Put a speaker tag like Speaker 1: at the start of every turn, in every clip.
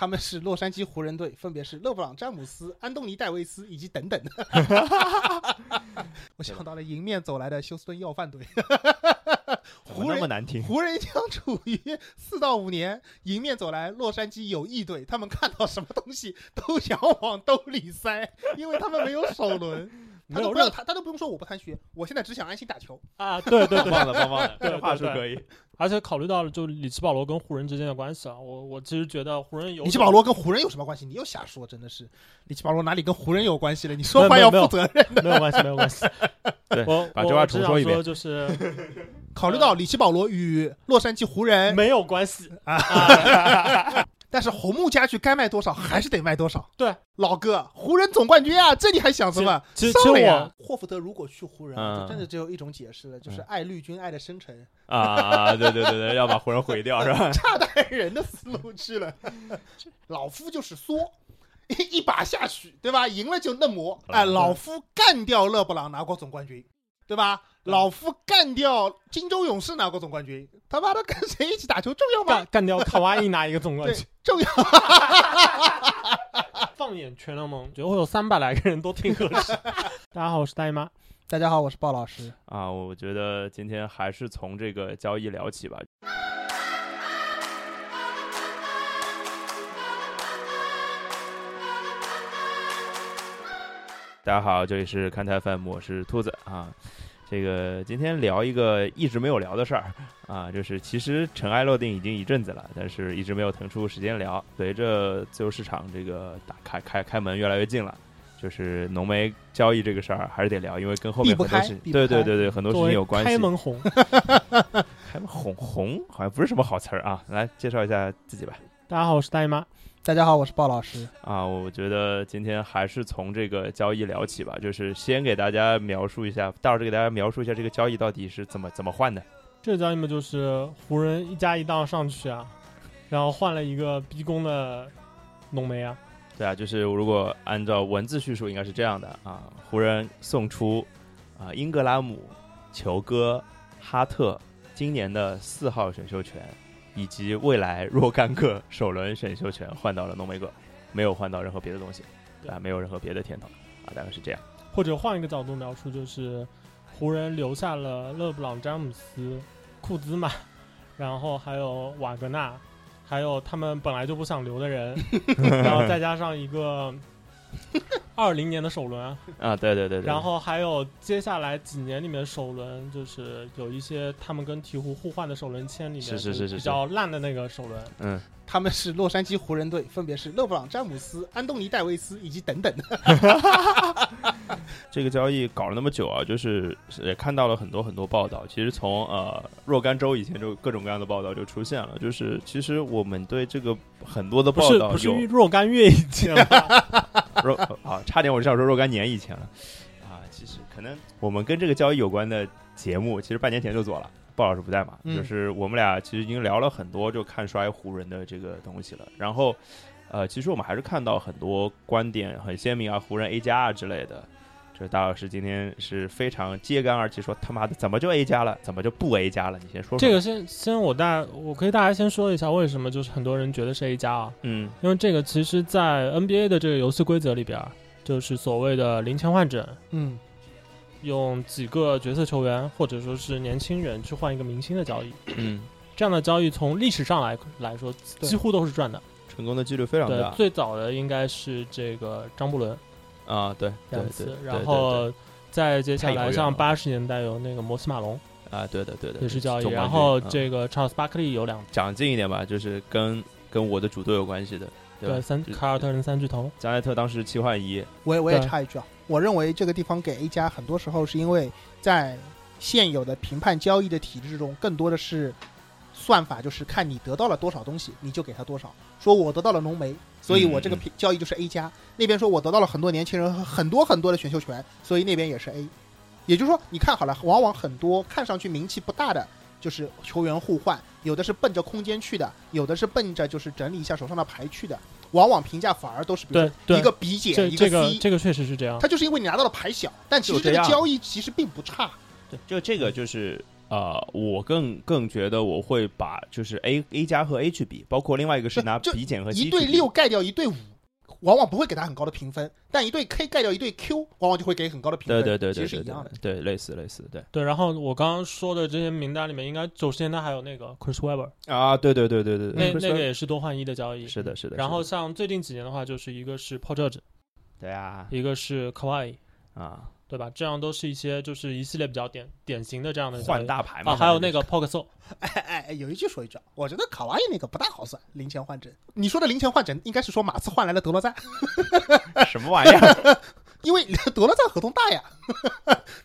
Speaker 1: 他们是洛杉矶湖人队，分别是勒布朗·詹姆斯、安东尼·戴维斯以及等等。我想到了迎面走来的休斯顿要饭队。湖人
Speaker 2: 那么难听，
Speaker 1: 湖人将处于四到五年迎面走来洛杉矶友谊队，他们看到什么东西都想往兜里塞，因为他们没有首轮。他
Speaker 3: 没有任
Speaker 1: 都不要他，他都不用说我不贪学，我现在只想安心打球。
Speaker 3: 啊，对对对，
Speaker 2: 棒的棒棒的，
Speaker 3: 对
Speaker 2: 这话术可以。
Speaker 3: 而且考虑到了就里奇保罗跟湖人之间的关系啊，我我其实觉得湖人有
Speaker 1: 里奇保罗跟湖人有什么关系？你又瞎说，真的是里奇保罗哪里跟湖人有关系了？你说话要负责任。
Speaker 3: 没有关系，没有关系。
Speaker 2: 对
Speaker 3: 我
Speaker 2: 把这话重说一遍
Speaker 3: 就是
Speaker 1: 考虑到里奇保罗与洛杉矶湖人，
Speaker 3: 没有关系。
Speaker 1: 但是红木家具该卖多少还是得卖多少。
Speaker 3: 对，
Speaker 1: 老哥，湖人总冠军啊，这你还想什么？
Speaker 3: 其实其实
Speaker 1: 上了呀霍福德如果去湖人就真的只有一种解释了，就是
Speaker 2: 嗯
Speaker 1: 爱绿军爱的深沉，
Speaker 2: 啊，对对对对，要把湖人毁掉是吧？
Speaker 1: 差得害人的思路去了。老夫就是缩。一一把下去，对吧？赢了就嫩模。哎，
Speaker 2: 嗯
Speaker 1: 老夫干掉勒布朗拿过总冠军，对吧？
Speaker 3: 对
Speaker 1: 老夫干掉金州勇士拿过总冠军，他妈的跟谁一起打球重要吗
Speaker 3: 干？干掉卡哇伊拿一个总冠军。，
Speaker 1: 重要。
Speaker 3: 放眼全联盟，觉得会有三百来个人都挺合适。大家好，我是大姨妈。
Speaker 1: 大家好，我是鲍老师。
Speaker 2: 啊，我觉得今天还是从这个交易聊起吧。大家好，这里是看台 FM，我是兔子啊。这个今天聊一个一直没有聊的事儿啊，就是其实尘埃落定已经一阵子了，但是一直没有腾出时间聊。随着自由市场这个打开开开门越来越近了，就是浓眉交易这个事儿还是得聊，因为跟后面很多事，
Speaker 1: 开避不开
Speaker 2: 对对对对，很多事情有关系。
Speaker 3: 开门红，
Speaker 2: 开门红红好像不是什么好词儿啊，来介绍一下自己吧。
Speaker 3: 大家好，我是大姨妈。
Speaker 1: 大家好，我是鲍老师。
Speaker 2: 啊，我觉得今天还是从这个交易聊起吧，就是先给大家描述一下，大老师给大家描述一下这个交易到底是怎么怎么换的。
Speaker 3: 这个交易嘛，就是湖人一加一档上去啊，然后换了一个逼宫的浓眉啊。
Speaker 2: 对啊，就是如果按照文字叙述，应该是这样的啊：湖人送出啊英格拉姆、球哥、哈特今年的四号选秀权，以及未来若干个首轮选秀权换到了浓眉哥，没有换到任何别的东西，对啊，没有任何别的甜头啊，大概是这样。
Speaker 3: 或者换一个角度描述，就是湖人留下了勒布朗·詹姆斯、库兹马，然后还有瓦格纳，还有他们本来就不想留的人，然后再加上一个 二零年的首轮，
Speaker 2: 啊，对对对对，
Speaker 3: 然后还有接下来几年里面首轮，就是有一些他们跟鹈鹕互换的首轮签里面，
Speaker 2: 是是是是。
Speaker 3: 比较烂的那个首轮。
Speaker 2: 嗯，
Speaker 1: 他们是洛杉矶湖人队，分别是勒布朗·詹姆斯、安东尼·戴维斯以及等等。
Speaker 2: 这个交易搞了那么久啊，就是也看到了很多很多报道。其实从呃若干周以前就各种各样的报道就出现了，就是其实我们对这个很多的报道有
Speaker 3: 不是若干月以前吗？
Speaker 2: 若啊，差点我就想说若干年以前了啊。其实可能我们跟这个交易有关的节目，其实半年前就做了。鲍老师不在嘛，
Speaker 1: 嗯
Speaker 2: 就是我们俩其实已经聊了很多就看衰湖人的这个东西了。然后呃，其实我们还是看到很多观点很鲜明啊，湖人 A 加啊之类的。这大老师今天是非常揭竿而起，说他妈的怎么就 A 加了，怎么就不 A 加了？你先说说
Speaker 3: 这个先先我大我可以大家先说一下为什么就是很多人觉得是 A 加啊，
Speaker 2: 嗯
Speaker 3: 因为这个其实，在 NBA 的这个游戏规则里边儿，就是所谓的零钱换整，
Speaker 1: 嗯，
Speaker 3: 用几个角色球员或者说是年轻人去换一个明星的交易，
Speaker 2: 嗯，
Speaker 3: 这样的交易从历史上来来说几乎都是赚的。
Speaker 2: 成功的几率非常
Speaker 3: 对
Speaker 2: 大，
Speaker 3: 最早的应该是这个张伯伦。
Speaker 2: 啊，对对对
Speaker 3: 两次，然后再接下来像八十年代有那个摩斯马龙
Speaker 2: 啊，对的对的，
Speaker 3: 也是交易，然后
Speaker 2: 嗯。
Speaker 3: 这个 Charles Barkley 有两
Speaker 2: 讲近一点吧，就是跟跟我的主队有关系的，对
Speaker 3: 三
Speaker 2: 就
Speaker 3: 凯尔特人三巨头，
Speaker 2: 加内特当时七换一，
Speaker 1: 我也我也插一句啊，我认为这个地方给 A 加，很多时候是因为在现有的评判交易的体制中，更多的是算法，就是看你得到了多少东西，你就给他多少。说我得到了浓眉，所以我这个交易就是 A 加。那边说我得到了很多年轻人和很多很多的选秀权，所以那边也是 A。也就是说，你看好了，往往很多看上去名气不大的，就是球员互换，有的是奔着空间去的，有的是奔着就是整理一下手上的牌去的，往往评价反而都是比如一个比减，一
Speaker 3: 个
Speaker 1: C，
Speaker 3: 这个确实是这样。
Speaker 1: 他就是因为你拿到了牌小，但其实
Speaker 2: 这
Speaker 1: 个交易其实并不差。
Speaker 2: 对，就这个就是呃，我更更觉得我会把就是 A A 加和 A 去比，包括另外一个是拿
Speaker 1: 就
Speaker 2: B 减和 C
Speaker 1: 一对六盖掉一对五，往往不会给他很高的评分，但一对 K 盖掉一对 Q，往往就会给很高的评分。
Speaker 2: 对对对对对
Speaker 1: 其实是一样的。
Speaker 2: 对。类似类似，对。
Speaker 3: 对，然后我刚刚说的这些名单里面，应该九十年代还有那个 Chris Webber，
Speaker 2: 啊，对对对对对
Speaker 3: 那
Speaker 2: 对，
Speaker 3: 那个也是多换一的交易。
Speaker 2: 是的是的，
Speaker 3: 然后像最近几年的话，就是一个是 Paul George，
Speaker 2: 对啊。
Speaker 3: 一个是 Kawhi，
Speaker 2: 啊，
Speaker 3: 对吧？这样都是一些就是一系列比较典典型的这样的
Speaker 2: 换大牌嘛，
Speaker 3: 啊，还有那个 Poke s o
Speaker 1: 哎哎哎，有一句说一句，我觉得卡哇伊那个不大好算，零钱换整。你说的零钱换整，应该是说马刺换来了德罗赞，
Speaker 2: 什么玩意儿？
Speaker 1: 因为德罗赞合同大呀，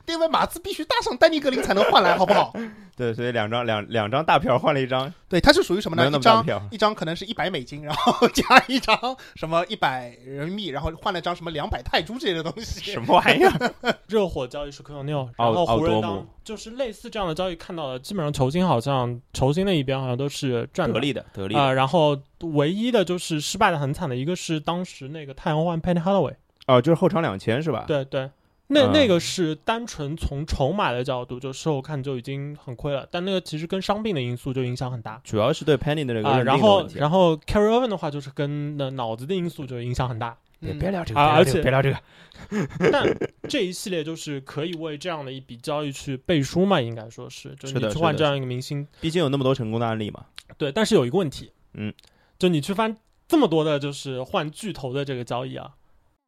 Speaker 1: 因为马刺必须搭上丹尼格林才能换来，好不好？
Speaker 2: 对，所以两张两两张大票换了一张，
Speaker 1: 对，它是属于什么呢？
Speaker 2: 没有那
Speaker 1: 一张一张可能是一百美金，然后 加一张什么一百人民币，然后换了张什么两百泰铢之类的东西。
Speaker 2: 什么玩意儿？
Speaker 3: 热火交易是 Q 六，
Speaker 2: 奥
Speaker 3: 然后湖人当
Speaker 2: 奥多姆
Speaker 3: 就是类似这样的交易看到的，基本上球星好像球星那一边好像都是赚
Speaker 2: 得利的得利
Speaker 3: 啊、
Speaker 2: 的
Speaker 3: 然后唯一的就是失败的很惨的一个是当时那个太阳换 Penny Hardaway，
Speaker 2: 哦，就是后场两千是吧？
Speaker 3: 对对，那、
Speaker 2: 嗯
Speaker 3: 那个是单纯从筹码的角度，就事后看就已经很亏了，但那个其实跟伤病的因素就影响很大。
Speaker 2: 主要是对 Penny 的这个
Speaker 3: 啊，
Speaker 2: 认
Speaker 3: 然后。然后 Carry Irving 的话，就是跟那脑子的因素就影响很大。
Speaker 2: 别聊这个，
Speaker 3: 而且
Speaker 2: 别聊这个。
Speaker 3: 但这一系列就是可以为这样的一笔交易去背书嘛，应该说是，就是你去换这样一个明星，
Speaker 2: 毕竟有那么多成功的案例嘛。
Speaker 3: 对。但是有一个问题，
Speaker 2: 嗯，
Speaker 3: 就你去翻这么多的，就是换巨头的这个交易啊，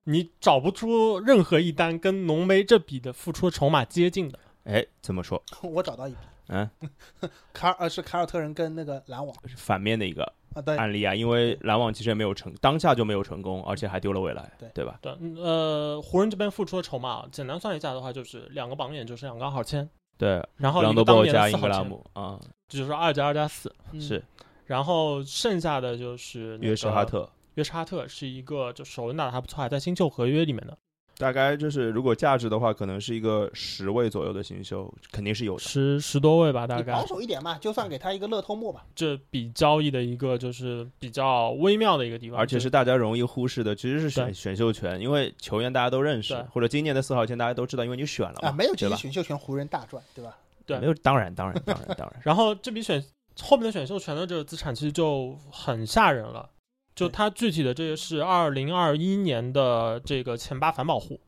Speaker 3: 你找不出任何一单跟浓眉这笔的付出筹码接近的。
Speaker 2: 哎，怎么说？
Speaker 1: 我找到一笔，
Speaker 2: 嗯，
Speaker 1: 卡尔呃是凯尔特人跟那个篮网
Speaker 2: 反面的一个
Speaker 1: 啊，
Speaker 2: 案例啊，因为篮网其实也没有成，当下就没有成功，而且还丢了未来，
Speaker 1: 对
Speaker 2: 对吧？
Speaker 3: 对，嗯呃，湖人这边付出的筹码啊，简单算一下的话，就是两个榜眼就是两个号签，
Speaker 2: 对，
Speaker 3: 然后
Speaker 2: 朗
Speaker 3: 一个当年的四号签，
Speaker 2: 格拉姆啊，
Speaker 3: 这就是二加二加四，
Speaker 1: 嗯
Speaker 2: 是
Speaker 3: 然后剩下的就是那
Speaker 2: 约什哈特。
Speaker 3: 约什哈特是一个就首轮打的还不错，还在新秀合约里面的，
Speaker 2: 大概就是，如果价值的话，可能是一个十位左右的新秀，肯定是有的。
Speaker 3: 十十多位吧，大概
Speaker 1: 你保。守一点嘛，就算给他一个乐透末吧。
Speaker 3: 这笔交易的一个就是比较微妙的一个地方，
Speaker 2: 而且
Speaker 3: 是
Speaker 2: 大家容易忽视的，其实是选选秀权，因为球员大家都认识，或者今年的四号签大家都知道，因为你选了嘛，
Speaker 1: 啊，没有这些
Speaker 2: 对吧？
Speaker 1: 选秀权，湖人大赚，对吧？
Speaker 3: 对
Speaker 2: 没有，当然，当然，当然，当然，
Speaker 3: 然后这笔选后面的选秀权的这个资产其实就很吓人了，就
Speaker 1: 对。
Speaker 3: 它具体的这个是二零二一年的这个前八反保护，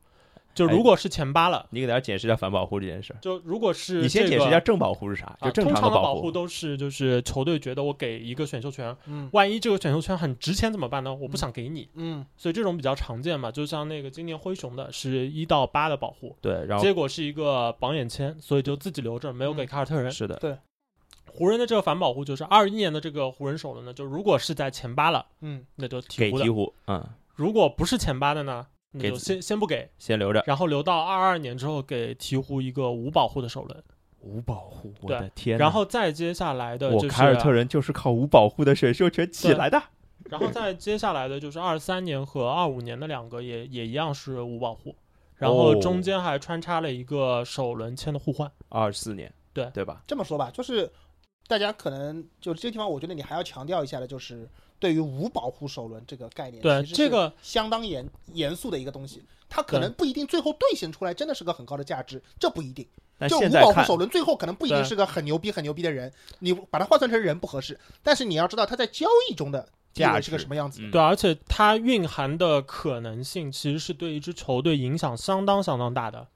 Speaker 3: 就
Speaker 2: 哎
Speaker 3: 如果是前八了，
Speaker 2: 你给大家解释一下反保护这件事儿。
Speaker 3: 就如果是
Speaker 2: 你先解释一下正保护是啥，
Speaker 3: 啊，
Speaker 2: 就正
Speaker 3: 通
Speaker 2: 常保
Speaker 3: 常保护都是就是球队觉得我给一个选秀权，
Speaker 1: 嗯。
Speaker 3: 万一这个选秀权很值钱怎么办呢？我不想给你，
Speaker 1: 嗯，
Speaker 3: 所以这种比较常见嘛，就像那个今年灰熊的是一到八的保护，
Speaker 2: 对，然后
Speaker 3: 结果是一个榜眼签，所以就自己留着，没有给
Speaker 1: 嗯。
Speaker 3: 凯尔特人。
Speaker 2: 是的，
Speaker 3: 湖人的这个反保护就是二一年的这个湖人首轮呢，就如果是在前八了，
Speaker 1: 嗯，
Speaker 3: 那就鹈鹕的
Speaker 2: 给鹈；鹕，嗯，
Speaker 3: 如果不是前八的呢，那就
Speaker 2: 给
Speaker 3: 先先不给，
Speaker 2: 先留着
Speaker 3: 然后留到二二年之后给鹈鹕一个无保护的首轮，
Speaker 2: 无保护，我
Speaker 3: 对
Speaker 2: 的天哪！
Speaker 3: 然后再接下来的就是
Speaker 2: 我凯尔特人就是靠无保护的选秀权起来的。
Speaker 3: 然后再接下来的就是二三年和二五年的两个也也一样是无保护，然后
Speaker 2: 哦
Speaker 3: 中间还穿插了一个首轮签的互换。
Speaker 2: 二四年，
Speaker 3: 对
Speaker 2: 对吧？
Speaker 1: 这么说吧，就是大家可能就这个地方，我觉得你还要强调一下的，就是对于无保护首轮这个概念，
Speaker 3: 对这个
Speaker 1: 相当严严肃的一个东西，它可能不一定最后兑现出来真的是个很高的价值，这不一定。就无保护首轮最后可能不一定是个很牛逼很牛逼的人，你把它换算成人不合适，但是你要知道他在交易中的
Speaker 2: 价
Speaker 1: 值是个什么样子。
Speaker 2: 嗯
Speaker 3: 对，而且它蕴含的可能性其实是对一支球队影响相当相当大的。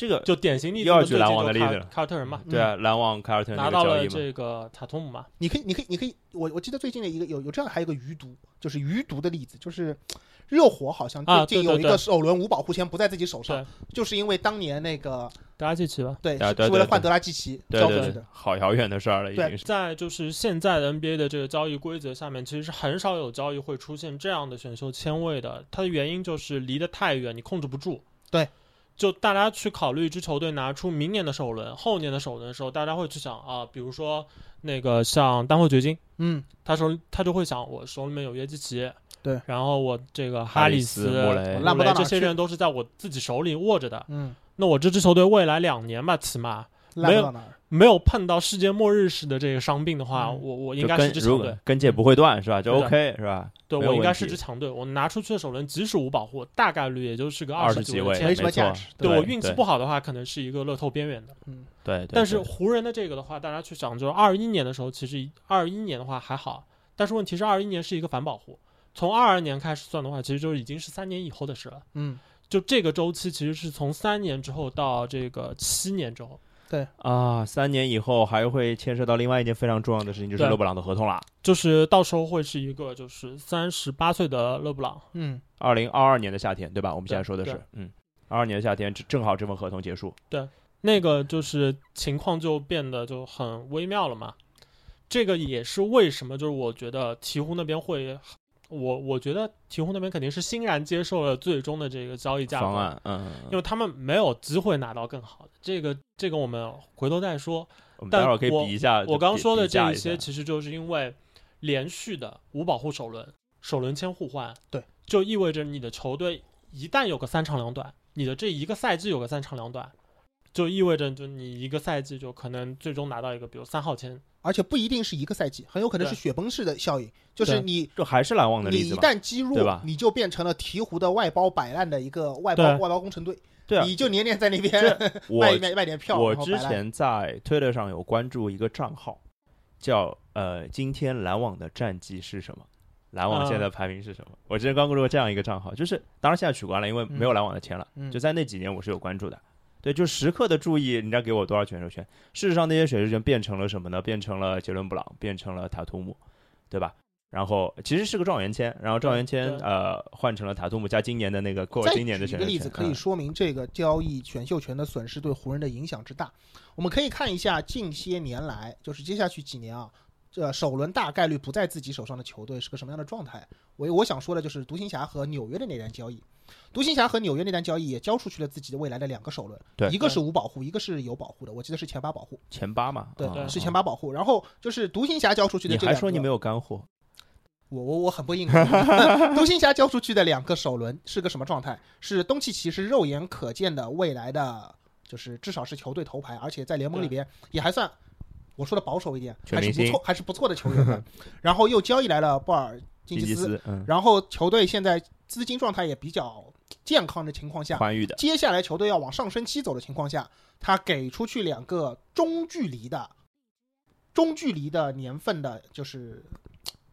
Speaker 2: 这个
Speaker 3: 就典型例子，
Speaker 2: 又要举篮网的例子
Speaker 3: 凯
Speaker 2: 了
Speaker 3: 凯尔特人嘛，
Speaker 2: 对啊，篮网凯尔特人
Speaker 3: 拿到了这个塔图姆嘛，
Speaker 1: 你可以，你可以，你可以，我我记得最近的一个有有这样还有一个余毒，就是余毒的例子，就是热火好像
Speaker 3: 啊
Speaker 1: 最近有一个首轮无保护签不在自己手上
Speaker 3: 对，
Speaker 1: 就是因为当年那个
Speaker 3: 德拉季奇吧。
Speaker 1: 对是是为了换德拉季奇
Speaker 2: 对对对
Speaker 1: 交出去的，，
Speaker 2: 好遥远的事儿了，已经是。
Speaker 3: 在就是现在的 NBA 的这个交易规则下面，其实是很少有交易会出现这样的选秀签位的。它的原因就是离得太远，你控制不住。
Speaker 1: 对，
Speaker 3: 就大家去考虑一支球队拿出明年的首轮、后年的首轮的时候，大家会去想啊，比如说那个像丹佛掘金，
Speaker 1: 嗯，
Speaker 3: 他手他就会想，我手里面有约基奇，
Speaker 1: 对，
Speaker 3: 然后我这个
Speaker 2: 哈里
Speaker 3: 里
Speaker 2: 斯莫雷。
Speaker 3: 穆
Speaker 1: 烂不到哪
Speaker 3: 这些人都是在我自己手里握着的。
Speaker 1: 嗯，
Speaker 3: 那我这支球队未来两年吧，起码没有
Speaker 1: 不到哪儿，
Speaker 3: 没有碰到世界末日式的这个伤病的话，
Speaker 1: 嗯。
Speaker 3: 我我应该是支强队，
Speaker 2: 跟腱不会断是吧？就 OK 是吧？
Speaker 3: 对我应该是支强队。我拿出去的首轮即使无保护，大概率也就是个
Speaker 2: 二
Speaker 3: 十
Speaker 2: 十几位，
Speaker 1: 没什么价值
Speaker 3: 对我运气不好的话，可能是一个乐透边缘的。
Speaker 1: 嗯，
Speaker 2: 对，对
Speaker 3: 但是湖人的这个的话，大家去想，就是二一年的时候，其实二一年的话还好，但是问题是二一年是一个反保护，从二二年开始算的话，其实就已经是三年以后的事了。
Speaker 1: 嗯，
Speaker 3: 就这个周期其实是从三年之后到这个七年之后，
Speaker 2: 啊，三年以后还会牵涉到另外一件非常重要的事情，就是勒布朗的合同啦。
Speaker 3: 就是到时候会是一个就是三十八岁的勒布朗，
Speaker 1: 嗯，
Speaker 2: 二零二二年的夏天，对吧？我们现在
Speaker 3: 对对，
Speaker 2: 说的是嗯，二二年的夏天正正好这份合同结束。
Speaker 3: 对那个就是情况就变得就很微妙了嘛。这个也是为什么，就是我觉得鹈鹕那边会，我我觉得鹈鹕那边肯定是欣然接受了最终的这个交易价格
Speaker 2: 方案，嗯，
Speaker 3: 因为他们没有机会拿到更好的。这个这个我们回头再说。但
Speaker 2: 我们待会儿可以
Speaker 3: 我
Speaker 2: 比一下。
Speaker 3: 我刚刚说的这一些，其实就是因为连续的无保护首轮、首轮签互换，
Speaker 1: 对，
Speaker 3: 就意味着你的球队一旦有个三长两短，你的这一个赛季有个三长两短，就意味着就你一个赛季就可能最终拿到一个比如三号签，
Speaker 1: 而且不一定是一个赛季，很有可能是雪崩式的效应，就是你
Speaker 2: 这还是篮网的
Speaker 1: 你一
Speaker 2: 例子嘛？
Speaker 1: 旦积弱
Speaker 2: 对吧，
Speaker 1: 你就变成了鹈鹕的外包摆烂的一个外包外包工程队，
Speaker 2: 对啊，
Speaker 1: 你就年年在那边
Speaker 2: 我
Speaker 1: 卖卖卖点票，
Speaker 2: 我之前在推特上有关注一个账号，叫呃，今天篮网的战绩是什么？篮网现在排名是什么？我之前关注过这样一个账号，就是当然现在取关了，因为没有篮网的钱了。
Speaker 1: 嗯
Speaker 2: 就在那几年我是有关注的，对，就时刻的注意人家给我多少选秀权。事实上，那些选秀权变成了什么呢？变成了杰伦布朗，变成了塔图姆，对吧？然后其实是个状元签，然后状元签呃换成了塔图姆加今年的那个今年的选秀
Speaker 1: 举一个例子。可以
Speaker 2: 嗯
Speaker 1: 说明这个交易选秀权的损失对湖人的影响之大。我们可以看一下近些年来，就是接下去几年啊，这首轮大概率不在自己手上的球队是个什么样的状态？我我想说的就是独行侠和纽约的那单交易。独行侠和纽约那单交易也交出去了自己的未来的两个首轮，
Speaker 2: 对
Speaker 1: 一个是无保护，一个是有保护的，我记得是前八保护，
Speaker 2: 前八嘛，
Speaker 1: 对，
Speaker 2: 嗯
Speaker 1: 是前。八保护。然后就是独行侠交出去的这两个，
Speaker 2: 还说你没有干货？
Speaker 1: 我我我很不硬核。独行侠交出去的两个首轮是个什么状态？是东契奇是肉眼可见的未来的，就是至少是球队头牌，而且在联盟里边也还算，我说的保守一点，还是不错，还是不错的球员。然后又交易来了布尔津吉斯，
Speaker 2: 吉斯，嗯，
Speaker 1: 然后球队现在资金状态也比较健康的情况下，
Speaker 2: 宽裕的，
Speaker 1: 接下来球队要往上升期走的情况下，他给出去两个中距离的、中距离的年份的，就是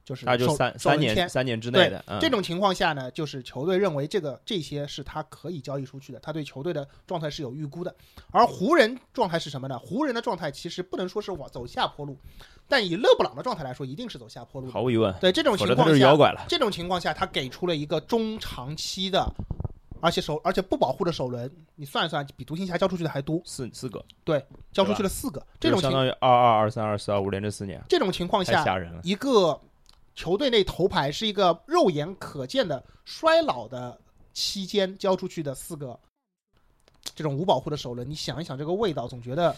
Speaker 1: 就是
Speaker 2: 那就三三年三年之内的，嗯
Speaker 1: 这种情况下呢，就是球队认为这个这些是他可以交易出去的，他对球队的状态是有预估的。而湖人状态是什么呢？湖人的状态其实不能说是往走下坡路，但以勒布朗的状态来说，一定是走下坡路。
Speaker 2: 毫无疑问，
Speaker 1: 对这种情况下，
Speaker 2: 是妖怪了。
Speaker 1: 这种情况下，他给出了一个中长期的，而且首而且不保护的首轮，你算一算，比独行侠交出去的还多，
Speaker 2: 四四个，对
Speaker 1: 交出去了四个。这种
Speaker 2: 相当于二二二三二四二五连着四年，
Speaker 1: 这种情况下。一个球队内头牌是一个肉眼可见的衰老的期间交出去的四个这种无保护的首轮，你想一想这个味道，总觉得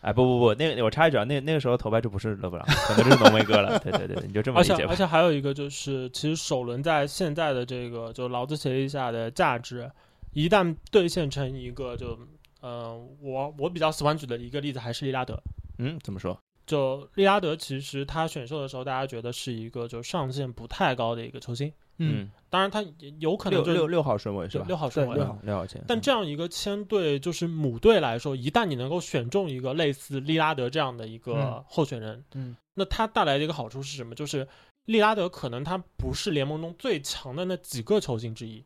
Speaker 2: 哎，不不不，那个我插一句啊，那那个时候头牌就不是勒布朗，可能就是浓眉哥了。对对对，你就这么理解吧。
Speaker 3: 而且而且还有一个就是，其实首轮在现在的这个就劳资协议下的价值，一旦兑现成一个就，呃，我我比较喜欢举的一个例子还是利拉德。
Speaker 2: 嗯，怎么说？
Speaker 3: 就利拉德，其实他选秀的时候，大家觉得是一个就上限不太高的一个球星，
Speaker 2: 嗯，
Speaker 3: 当然他有可能就是
Speaker 2: 六六六号顺位是吧？
Speaker 3: 六号顺位
Speaker 2: 六号六号签。
Speaker 3: 但这样一个签对，就是母队来说，一旦你能够选中一个类似利拉德这样的一个
Speaker 1: 嗯
Speaker 3: 候选人，
Speaker 1: 嗯，
Speaker 3: 那他带来的一个好处是什么？就是利拉德可能他不是联盟中最强的那几个球星之一，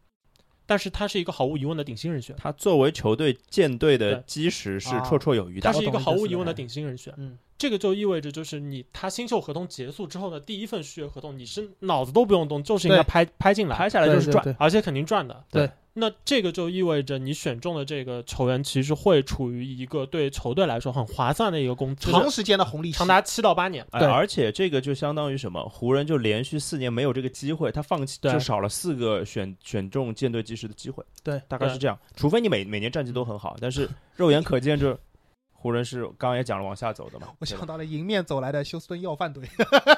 Speaker 3: 但是他是一个毫无疑问的顶薪人选，
Speaker 2: 他作为球队舰队的基石是
Speaker 1: 啊。
Speaker 2: 绰绰有余的。
Speaker 3: 他是一个毫无疑问的顶薪人选。
Speaker 1: 嗯，
Speaker 3: 这个就意味着，就是你他新秀合同结束之后的第一份续约合同，你是脑子都不用动，就是应该拍拍进来，
Speaker 2: 拍下来就是赚。
Speaker 3: 而且肯定赚的。
Speaker 1: 对，
Speaker 3: 那这个就意味着你选中的这个球员，其实会处于一个对球队来说很划算的一个工资，
Speaker 1: 长时间的红利
Speaker 3: 长达七到八年。
Speaker 2: 哎，
Speaker 1: 对
Speaker 2: 而且这个就相当于什么？湖人就连续四年没有这个机会，他放弃
Speaker 3: 对
Speaker 2: 就少了四个选选中舰队基石的机会。
Speaker 1: 对，
Speaker 2: 大概是这样。除非你每每年战绩都很好，但是肉眼可见，这湖人是刚刚也讲了往下走的嘛。
Speaker 1: 我想到了迎面走来的休斯顿要饭队，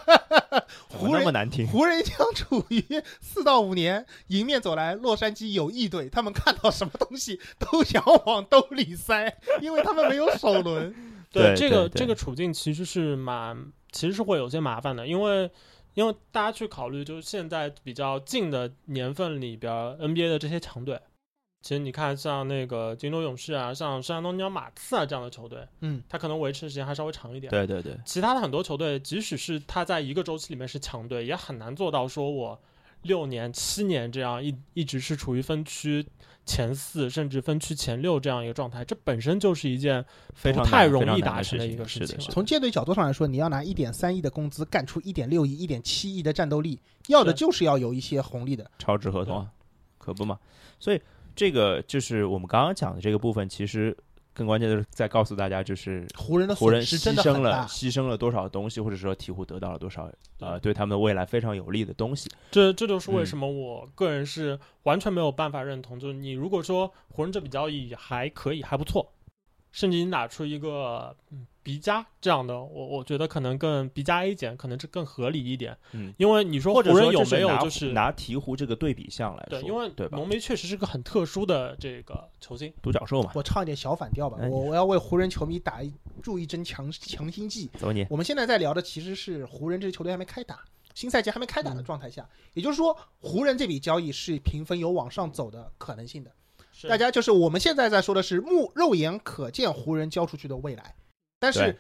Speaker 2: 怎么那么
Speaker 1: 湖人
Speaker 2: 难听？
Speaker 1: 湖人将处于四到五年迎面走来洛杉矶友谊队，他们看到什么东西都想往兜里塞，因为他们没有首轮。
Speaker 2: 对
Speaker 3: 这个
Speaker 2: 对
Speaker 3: 这个处境其实是蛮，其实是会有些麻烦的，因为因为大家去考虑，就是现在比较近的年份里边，NBA 的这些强队，其实你看像那个金州勇士啊，像圣安东尼奥马刺啊这样的球队，
Speaker 1: 嗯，
Speaker 3: 他可能维持的时间还稍微长一点。
Speaker 2: 对对对，
Speaker 3: 其他的很多球队，即使是他在一个周期里面是强队，也很难做到说我六年、七年这样一一直是处于分区前四，甚至分区前六这样一个状态。这本身就是一件
Speaker 2: 非常
Speaker 3: 不太容易达成的一个事情。
Speaker 1: 从舰队角度上来说，你要拿一点三亿的工资干出一点六亿、一点七亿的战斗力，要的就是要有一些红利的。
Speaker 2: 超值合同啊，可不嘛。所以这个就是我们刚刚讲的这个部分，其实更关键的是在告诉大家，就是
Speaker 1: 湖人的
Speaker 2: 湖人牺牲了。牺牲了多少东西，或者说鹈鹕得到了多少呃对他们的未来非常有利的东西。
Speaker 3: 这这就是为
Speaker 2: 嗯
Speaker 3: 什么我个人是完全没有办法认同。就是你如果说湖人这笔交易还可以，还不错，甚至你拿出一个嗯 B 加这样的，我我觉得可能更鼻加 A 减可能是更合理一点。
Speaker 2: 嗯，
Speaker 3: 因为你说
Speaker 2: 或者
Speaker 3: 湖人有没有就是
Speaker 2: 拿鹈鹕这个对比项来
Speaker 3: 对，
Speaker 2: 说，
Speaker 3: 因为
Speaker 2: 对吧？
Speaker 3: 浓眉确实是个很特殊的这个球星。
Speaker 2: 独角兽嘛，
Speaker 1: 我唱一点小反调吧，
Speaker 2: 哎
Speaker 1: 我我要为湖人球迷打一注一针强 强心剂。
Speaker 2: 走你。
Speaker 1: 我们现在在聊的其实是湖人这支球队还没开打，新赛季还没开打
Speaker 3: 嗯
Speaker 1: 的状态下，也就是说，湖人这笔交易是评分有往上走的可能性的。
Speaker 3: 是
Speaker 1: 大家就是我们现在在说的是目肉眼可见湖人交出去的未来，但是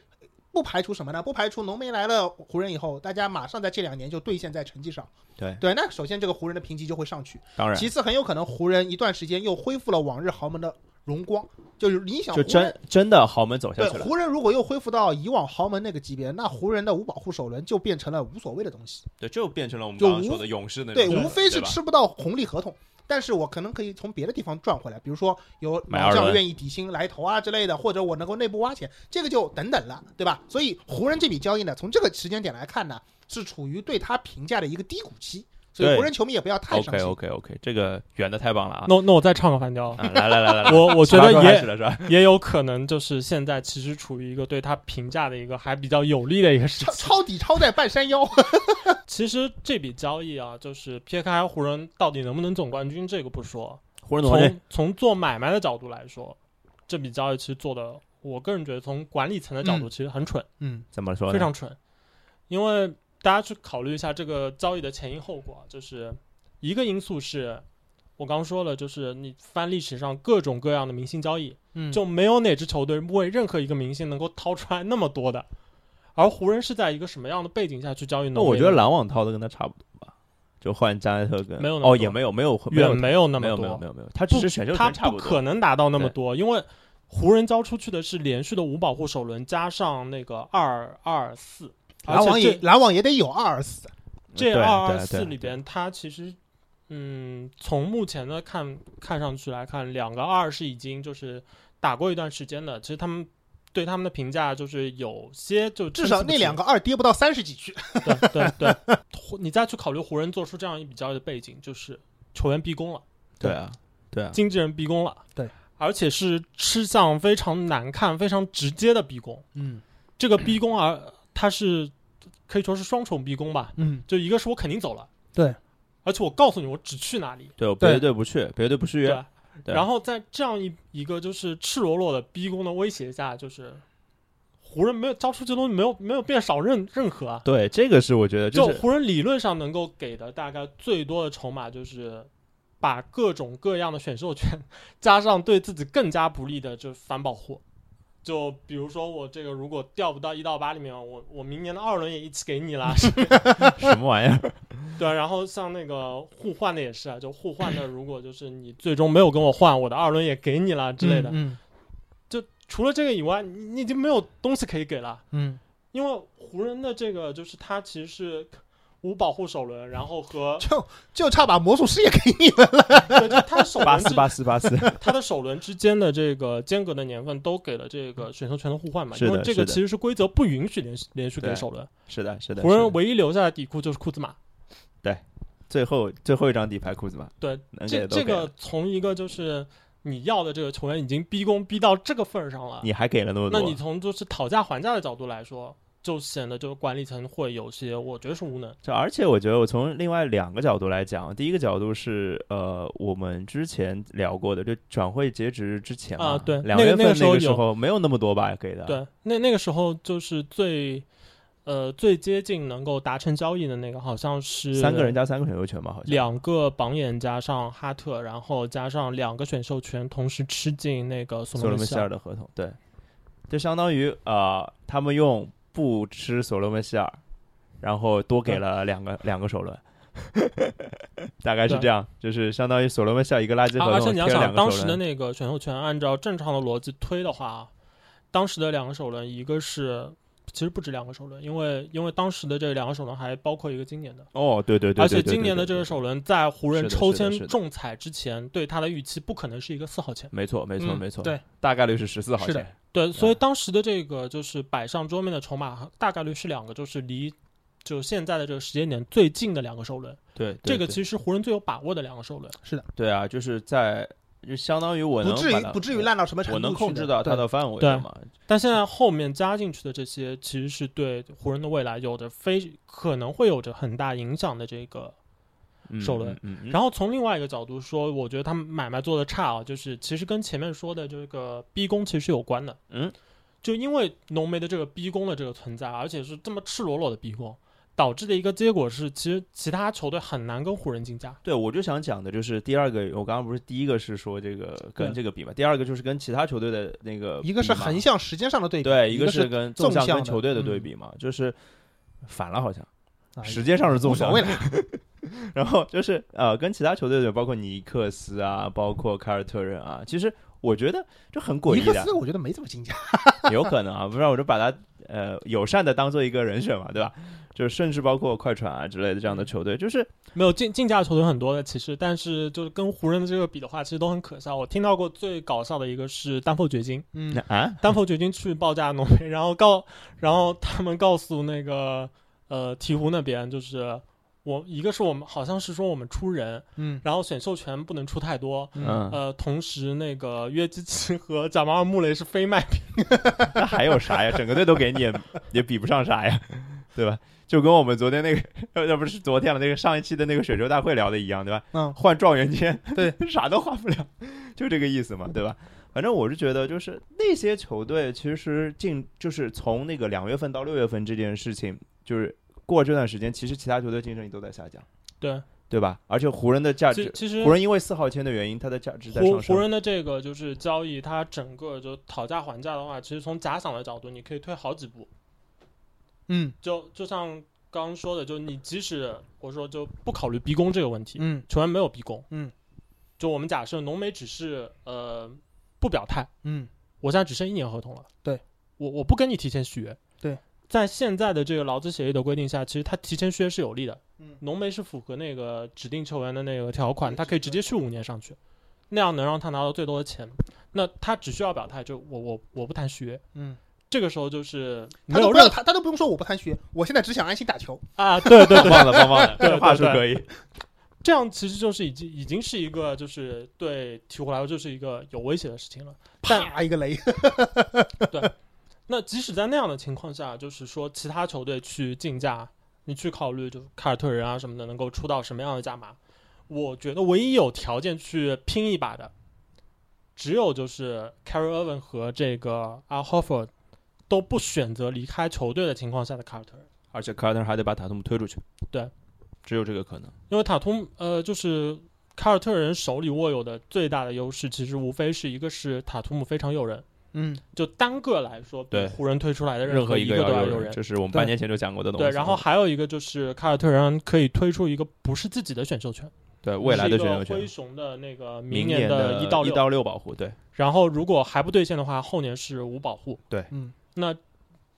Speaker 1: 不排除什么呢？不排除浓眉来了湖人以后，大家马上在这两年就兑现在成绩上。
Speaker 2: 对
Speaker 1: 对，那首先这个湖人的评级就会上去，
Speaker 2: 当然，
Speaker 1: 其次很有可能湖人一段时间又恢复了往日豪门的荣光，就是你想
Speaker 2: 就真真的豪门走下
Speaker 1: 对
Speaker 2: 去了。
Speaker 1: 湖人如果又恢复到以往豪门那个级别，那湖人的无保护首轮就变成了无所谓的东西。
Speaker 2: 对，就变成了我们刚刚说的勇士那
Speaker 1: 对，无非是吃不到红利合同，但是我可能可以从别的地方赚回来，比如说有老将愿意底薪来投啊之类的，或者我能够内部挖钱，这个就等等了，对吧？所以湖人这笔交易呢，从这个时间点来看呢，是处于对他评价的一个低谷期，所以
Speaker 2: 对
Speaker 1: 湖人球迷也不要太伤
Speaker 2: OK。OK OK，这个圆的太棒了啊！
Speaker 3: 那那我再唱个反调，
Speaker 2: 啊来来来来来，
Speaker 3: 我我觉得也
Speaker 2: 始了是吧？
Speaker 3: 也有可能就是现在其实处于一个对他评价的一个还比较有利的一个时
Speaker 1: 抄
Speaker 3: 期。
Speaker 1: 抄底抄在半山腰，
Speaker 3: 其实这笔交易啊，就是撇开湖人到底能不能总冠军这个不说，
Speaker 2: 湖人总冠军
Speaker 3: 从从做买卖的角度来说，这笔交易其实做的，我个人觉得从管理层的角度
Speaker 1: 嗯
Speaker 3: 其实很蠢，
Speaker 1: 嗯，
Speaker 2: 怎么说呢？
Speaker 3: 非常蠢。因为大家去考虑一下这个交易的前因后果啊，就是一个因素是我刚说了，就是你翻历史上各种各样的明星交易，
Speaker 1: 嗯
Speaker 3: 就没有哪支球队为任何一个明星能够掏出来那么多的。而湖人是在一个什么样的背景下去交易浓眉的？
Speaker 2: 那我觉得篮网掏的跟他差不多吧，就换加内特跟哦，
Speaker 3: 没有那么多
Speaker 2: 也没有没有没有
Speaker 3: 远没有那
Speaker 2: 没有
Speaker 3: 么多，
Speaker 2: 没有没有没有，他只是选秀
Speaker 3: 他
Speaker 2: 权差多。
Speaker 3: 不可能达到那么多，因为湖人交出去的是连续的五保护首轮加上那个二二四，而
Speaker 1: 篮网也篮网也得有二二四，
Speaker 3: 这二二四里边，它其实嗯，从目前的看看上去来看，两个二是已经就是打过一段时间的，其实他们。对他们的评价就是有些就
Speaker 1: 至少那两个二跌不到三十几去。
Speaker 3: 对对对，湖你再去考虑湖人做出这样一笔交易的背景，就是球员逼宫了，
Speaker 2: 对啊对啊，
Speaker 3: 经纪人逼宫了，
Speaker 1: 对，
Speaker 3: 而且是吃相非常难看、非常直接的逼宫。
Speaker 1: 嗯
Speaker 3: 这个逼宫而他是可以说是双重逼宫吧，
Speaker 1: 嗯，
Speaker 3: 就一个是我肯定走了，
Speaker 1: 对，
Speaker 3: 而且我告诉你我只去哪里，
Speaker 2: 对我别的队不去，别的队不续约，
Speaker 3: 对。然后在这样一一个就是赤裸裸的逼宫的威胁下，就是湖人没有交出这东西，没有没有变少任任何啊。
Speaker 2: 对，这个是我觉得
Speaker 3: 就是湖人理论上能够给的大概最多的筹码，就是把各种各样的选秀权 加上对自己更加不利的就反保护。就比如说我这个如果掉不到一到八里面，我我明年的二轮也一起给你啦，
Speaker 2: 什么玩意儿？
Speaker 3: 对啊。然后像那个互换的也是啊，就互换的，如果就是你最终没有跟我换，我的二轮也给你了之类的。
Speaker 1: 嗯
Speaker 3: 就除了这个以外，你你已经没有东西可以给了。
Speaker 1: 嗯
Speaker 3: 因为湖人的这个就是他其实是无保护首轮，然后和
Speaker 1: 就就差把魔术师也给你们了。
Speaker 3: 对，就他的首
Speaker 2: 八四
Speaker 3: 轮之
Speaker 2: 八四八四，
Speaker 3: 他的首轮之间的这个间隔的年份都给了这个选秀权的互换嘛，因为这个其实是规则不允许连续连续给首轮。
Speaker 2: 是的，是的。
Speaker 3: 湖人唯一留下的底裤就是库兹马。
Speaker 2: 对最后最后一张底牌库兹马，
Speaker 3: 对，这这个从一个就是你要的这个球员已经逼宫逼到这个份儿上了，
Speaker 2: 你还给了那么多，
Speaker 3: 那你从就是讨价还价的角度来说，就显得就管理层会有些，我觉得是无能。
Speaker 2: 就而且我觉得我从另外两个角度来讲，第一个角度是呃，我们之前聊过的，就转会截止之前，
Speaker 3: 啊对那个
Speaker 2: 两月份个时
Speaker 3: 那个时候
Speaker 2: 没有那么多吧给的，
Speaker 3: 对，那那个时候就是最呃最接近能够达成交易的那个，好像是
Speaker 2: 三个人加三个选秀权吧，好像
Speaker 3: 两个榜眼加上哈特，然后加上两个选秀权同时吃进那个索
Speaker 2: 罗门希。
Speaker 3: 尔
Speaker 2: 的合同，对，就相当于呃，他们用不吃所罗门希尔，然后多给了两个两个首轮。大概是这样，就是相当于所罗门希尔一个垃圾合
Speaker 3: 啊而且你要想。当时的那个选秀权，按照正常的逻辑推的话，当时的两个首轮，一个是其实不止两个首轮，因为因为当时的这两个首轮还包括一个今年的，
Speaker 2: 哦，对对对，
Speaker 3: 而且今年的这个首轮在湖人抽签中彩之前，对他的预期不可能是一个四号签。
Speaker 2: 没错没错
Speaker 1: 嗯
Speaker 2: 没错，
Speaker 1: 对，
Speaker 2: 大概率是十四号签。
Speaker 3: 对，所以
Speaker 2: 啊
Speaker 3: 当时的这个就是摆上桌面的筹码，大概率是两个，就是离就现在的这个时间点最近的两个首轮，
Speaker 2: 对，对
Speaker 3: 这个其实是湖人最有把握的两个首轮。
Speaker 2: 是的对啊，就是在就相当于我能不至
Speaker 1: 于不至于烂到什么程度
Speaker 2: 我能控制到它
Speaker 1: 对
Speaker 2: 的范围
Speaker 3: 对
Speaker 2: 的嘛。
Speaker 3: 但现在后面加进去的这些，其实是对湖人的未来有着非可能会有着很大影响的这个。
Speaker 2: 嗯
Speaker 3: 首轮。然后从另外一个角度说，我觉得他们买卖做的差啊，就是其实跟前面说的这个逼宫其实是有关的。
Speaker 2: 嗯，
Speaker 3: 就因为浓眉的这个逼宫的这个存在，而且是这么赤裸裸的逼宫，导致的一个结果是，其实其他球队很难跟湖人竞价。
Speaker 2: 对，我就想讲的就是第二个，我刚刚不是第一个是说这个跟这个比嘛，第二个就是跟其他球队的那个
Speaker 1: 一个是横向时间上的对比，
Speaker 2: 对，
Speaker 1: 一个
Speaker 2: 是跟纵向跟球队的对
Speaker 1: 嗯。
Speaker 2: 比嘛，就是反了好像，
Speaker 1: 啊
Speaker 2: 时间上是纵向
Speaker 1: 无所谓了。
Speaker 2: 然后就是呃，跟其他球队的，包括尼克斯啊，包括凯尔特人啊，其实我觉得就很诡异的
Speaker 1: 尼克斯，我觉得没怎么竞价，
Speaker 2: 有可能啊，不然我就把他呃友善的当做一个人选嘛，对吧？就是甚至包括快船啊之类的这样的球队，就是
Speaker 3: 没有竞竞价球队很多的，其实，但是就是跟湖人的这个比的话，其实都很可笑。我听到过最搞笑的一个是丹佛掘金，
Speaker 1: 嗯，
Speaker 2: 啊，
Speaker 3: 丹佛掘金去报价浓眉，然后告，然后他们告诉那个呃鹈鹕那边，就是我一个是我们好像是说我们出人，
Speaker 1: 嗯
Speaker 3: 然后选秀权不能出太多，
Speaker 2: 嗯，
Speaker 3: 呃，同时那个约基奇 和贾马尔穆雷是非卖品，
Speaker 2: 那还有啥呀？整个队都给你也 也比不上啥呀，对吧？就跟我们昨天那个，要不是昨天了，那个上一期的那个选秀大会聊的一样，对吧？
Speaker 1: 嗯，
Speaker 2: 换状元签，
Speaker 1: 对，
Speaker 2: 啥都换不了，就这个意思嘛，对吧？反正我是觉得，就是那些球队其实进，就是从那个两月份到六月份这件事情，就是过这段时间，其实其他球队竞争力都在下降，
Speaker 3: 对，
Speaker 2: 对吧？而且湖人的价值，
Speaker 3: 其其实
Speaker 2: 湖人因为四号签的原因，它的价值在
Speaker 3: 湖
Speaker 2: 上升。
Speaker 3: 湖人的这个就是交易，它整个就讨价还价的话，其实从假想的角度，你可以退好几步。
Speaker 1: 嗯
Speaker 3: 就就像刚刚说的，就你即使我说就不考虑逼宫这个问题，
Speaker 1: 嗯
Speaker 3: 球员没有逼宫，
Speaker 1: 嗯，
Speaker 3: 就我们假设浓眉只是呃不表态，
Speaker 1: 嗯
Speaker 3: 我现在只剩一年合同了，
Speaker 1: 对
Speaker 3: 我我不跟你提前续约，
Speaker 1: 对，
Speaker 3: 在现在的这个劳资协议的规定下，其实他提前续约是有利的，
Speaker 1: 嗯
Speaker 3: 浓眉是符合那个指定球员的那个条款，他可以直接续五年上去，那样能让他拿到最多的钱。那他只需要表态，就我我我不谈续约，
Speaker 1: 嗯，
Speaker 3: 这个时候就是
Speaker 1: 他他他都不用说我不谈续约，我现在只想安心打球。
Speaker 3: 啊，对对对，
Speaker 2: 棒的，棒棒的，
Speaker 3: 对
Speaker 2: 这话
Speaker 3: 对对
Speaker 2: 术可以。
Speaker 3: 这样其实就是已经已经是一个就是对鹈鹕来说就是一个有威胁的事情了。
Speaker 1: 啪一个雷，
Speaker 3: 那即使在那样的情况下，就是说其他球队去竞价，你去考虑就是凯尔特人啊什么的能够出到什么样的价码，我觉得唯一有条件去拼一把的，只有就是 Carry Irvin 和这个 Al Horford 都不选择离开球队的情况下的凯尔特人。
Speaker 2: 而且凯尔特人还得把塔图姆推出去。
Speaker 3: 对，
Speaker 2: 只有这个可能。
Speaker 3: 因为塔图呃，就是凯尔特人手里握有的最大的优势，其实无非是一个是塔图姆非常诱人，
Speaker 1: 嗯。
Speaker 3: 就单个来说，比
Speaker 2: 对
Speaker 3: 湖人推出来的
Speaker 2: 任
Speaker 3: 何个
Speaker 2: 一要诱
Speaker 3: 都要人。
Speaker 2: 这是我们
Speaker 1: 对。
Speaker 2: 半年前就讲过的东西。
Speaker 3: 对，然后还有一个就是凯尔特人可以推出一个不是自己的选秀权，
Speaker 2: 对未来的选秀
Speaker 3: 权。灰，熊的那个
Speaker 2: 明
Speaker 3: 年
Speaker 2: 的一
Speaker 3: 一到六，
Speaker 2: 到六保护，对。
Speaker 3: 然后如果还不兑现的话，后年是无保护。对。
Speaker 1: 嗯。
Speaker 3: 那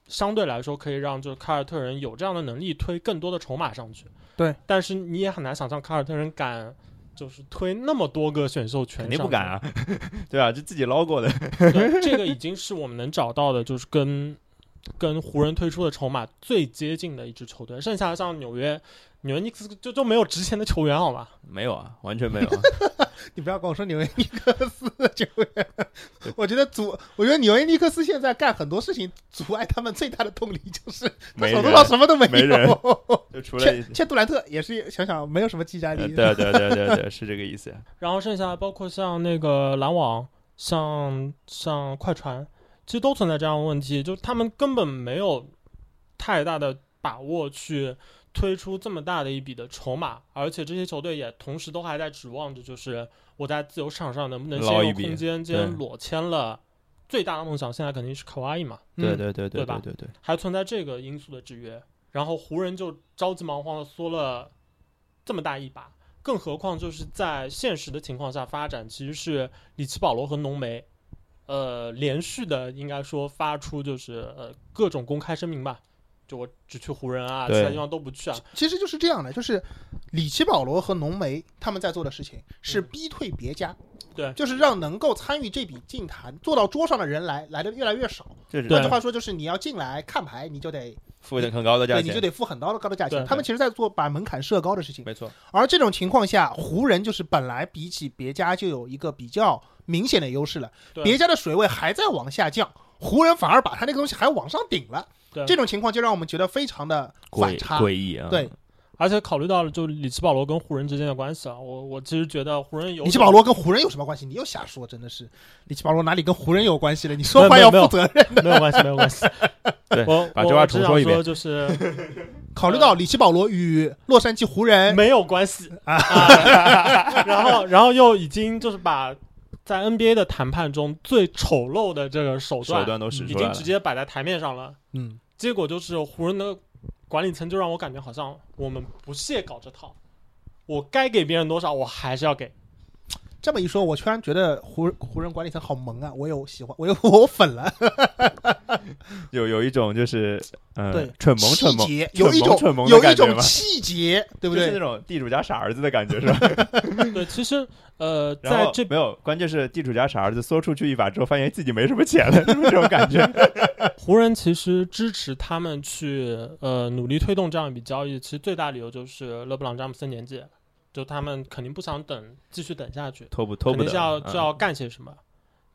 Speaker 3: 相对来说可以让就是凯尔特人有这样的能力推更多的筹码上去。
Speaker 1: 对，
Speaker 3: 但是你也很难想象凯尔特人敢就是推那么多个选秀权，
Speaker 2: 肯定不敢。啊，对啊，就自己捞过的。
Speaker 3: 对，这个已经是我们能找到的，就是跟跟湖人推出的筹码最接近的一支球队。剩下像纽约，纽约尼克斯就就没有值钱的球员好吗？
Speaker 2: 没有啊，完全没有啊。
Speaker 1: 你不要跟我说纽约尼克斯的球员，我觉得阻，我觉得纽约尼克斯现在干很多事情，阻碍他们最大的动力就是他
Speaker 2: 没人
Speaker 1: 手头上什么都没
Speaker 2: 没人
Speaker 1: 有。
Speaker 2: 就除了
Speaker 1: 欠欠杜兰特也是想想没有什么技战
Speaker 2: 呃
Speaker 1: 力，
Speaker 2: 对对对对对，是这个意思。
Speaker 3: 然后剩下包括像那个篮网，像像快船，其实都存在这样的问题，就他们根本没有太大的把握去推出这么大的一笔的筹码，而且这些球队也同时都还在指望着，就是我在自由市场上能不能先有空间，
Speaker 2: 对。
Speaker 3: 先裸签了。最大的梦想现在肯定是卡哇伊嘛，
Speaker 1: 嗯
Speaker 2: 对对对对
Speaker 3: 对吧
Speaker 2: 对对，
Speaker 3: 还存在这个因素的制约，然后湖人就着急忙慌的缩了这么大一把，更何况就是在现实的情况下发展，其实是里奇保罗和浓眉，呃，连续的应该说发出就是呃各种公开声明吧，就我只去湖人啊，其他地方都不去啊，
Speaker 1: 其实就是这样的，就是里奇保罗和浓眉他们在做的事情是
Speaker 3: 嗯。
Speaker 1: 逼退别家，
Speaker 3: 对。
Speaker 1: 就是让能够参与这笔竞谈坐到桌上的人来来的越来越少。换句话说，就是你要进来看牌，你就得
Speaker 2: 付的很高的价
Speaker 1: 对，你就，得付很高的高的价钱。他们其实在做把门槛设高的事情，
Speaker 2: 没错。
Speaker 1: 而这种情况下，湖人就是本来比起别家就有一个比较明显的优势了，
Speaker 3: 对。
Speaker 1: 别家的水位还在往下降，湖人反而把他那个东西还往上顶了。
Speaker 3: 对
Speaker 1: 这种情况就让我们觉得非常的反
Speaker 2: 诡
Speaker 1: 差。
Speaker 2: 诡异啊！
Speaker 1: 对，
Speaker 3: 而且考虑到了就里奇保罗跟湖人之间的关系啊，我我其实觉得湖人有
Speaker 1: 里奇保罗跟湖人有什么关系？你又瞎说，真的是里奇保罗哪里跟湖人有关系了？你说话要负责任。
Speaker 3: 没有关系没有关系，
Speaker 2: 对
Speaker 3: 我
Speaker 2: 把这话
Speaker 3: 我只想
Speaker 2: 重说一遍
Speaker 3: 说就是
Speaker 1: 考虑到里奇保罗与洛杉矶湖人，
Speaker 3: 没有关系啊。然后，然后又已经就是把在 NBA 的谈判中最丑陋的这个手段，
Speaker 2: 手段都使
Speaker 3: 已经
Speaker 2: 出来了
Speaker 3: 直接摆在台面上了。
Speaker 1: 嗯，
Speaker 3: 结果就是湖人的管理层就让我感觉好像我们不屑搞这套，我该给别人多少我还是要给。
Speaker 1: 这么一说，我突然觉得湖湖人管理层好萌啊！我有喜欢，我有 我粉了。
Speaker 2: 有有一种就是呃
Speaker 1: 对，
Speaker 2: 蠢萌蠢萌，
Speaker 1: 有一种
Speaker 2: 蠢萌的
Speaker 1: 有一种
Speaker 2: 感觉吗
Speaker 1: 气节，对不对？
Speaker 2: 就是那种地主家傻儿子的感觉是吧？
Speaker 3: 对，其实呃，在这
Speaker 2: 没有，关键是地主家傻儿子缩出去一把之后，发现自己没什么钱了，是不是这种感觉？
Speaker 3: 湖人其实支持他们去呃努力推动这样一笔交易，其实最大理由就是勒布朗詹姆斯年纪，就他们肯定不想等继续等下去，
Speaker 2: 拖不拖不得，
Speaker 3: 肯定是要
Speaker 2: 嗯
Speaker 3: 就要干些什么。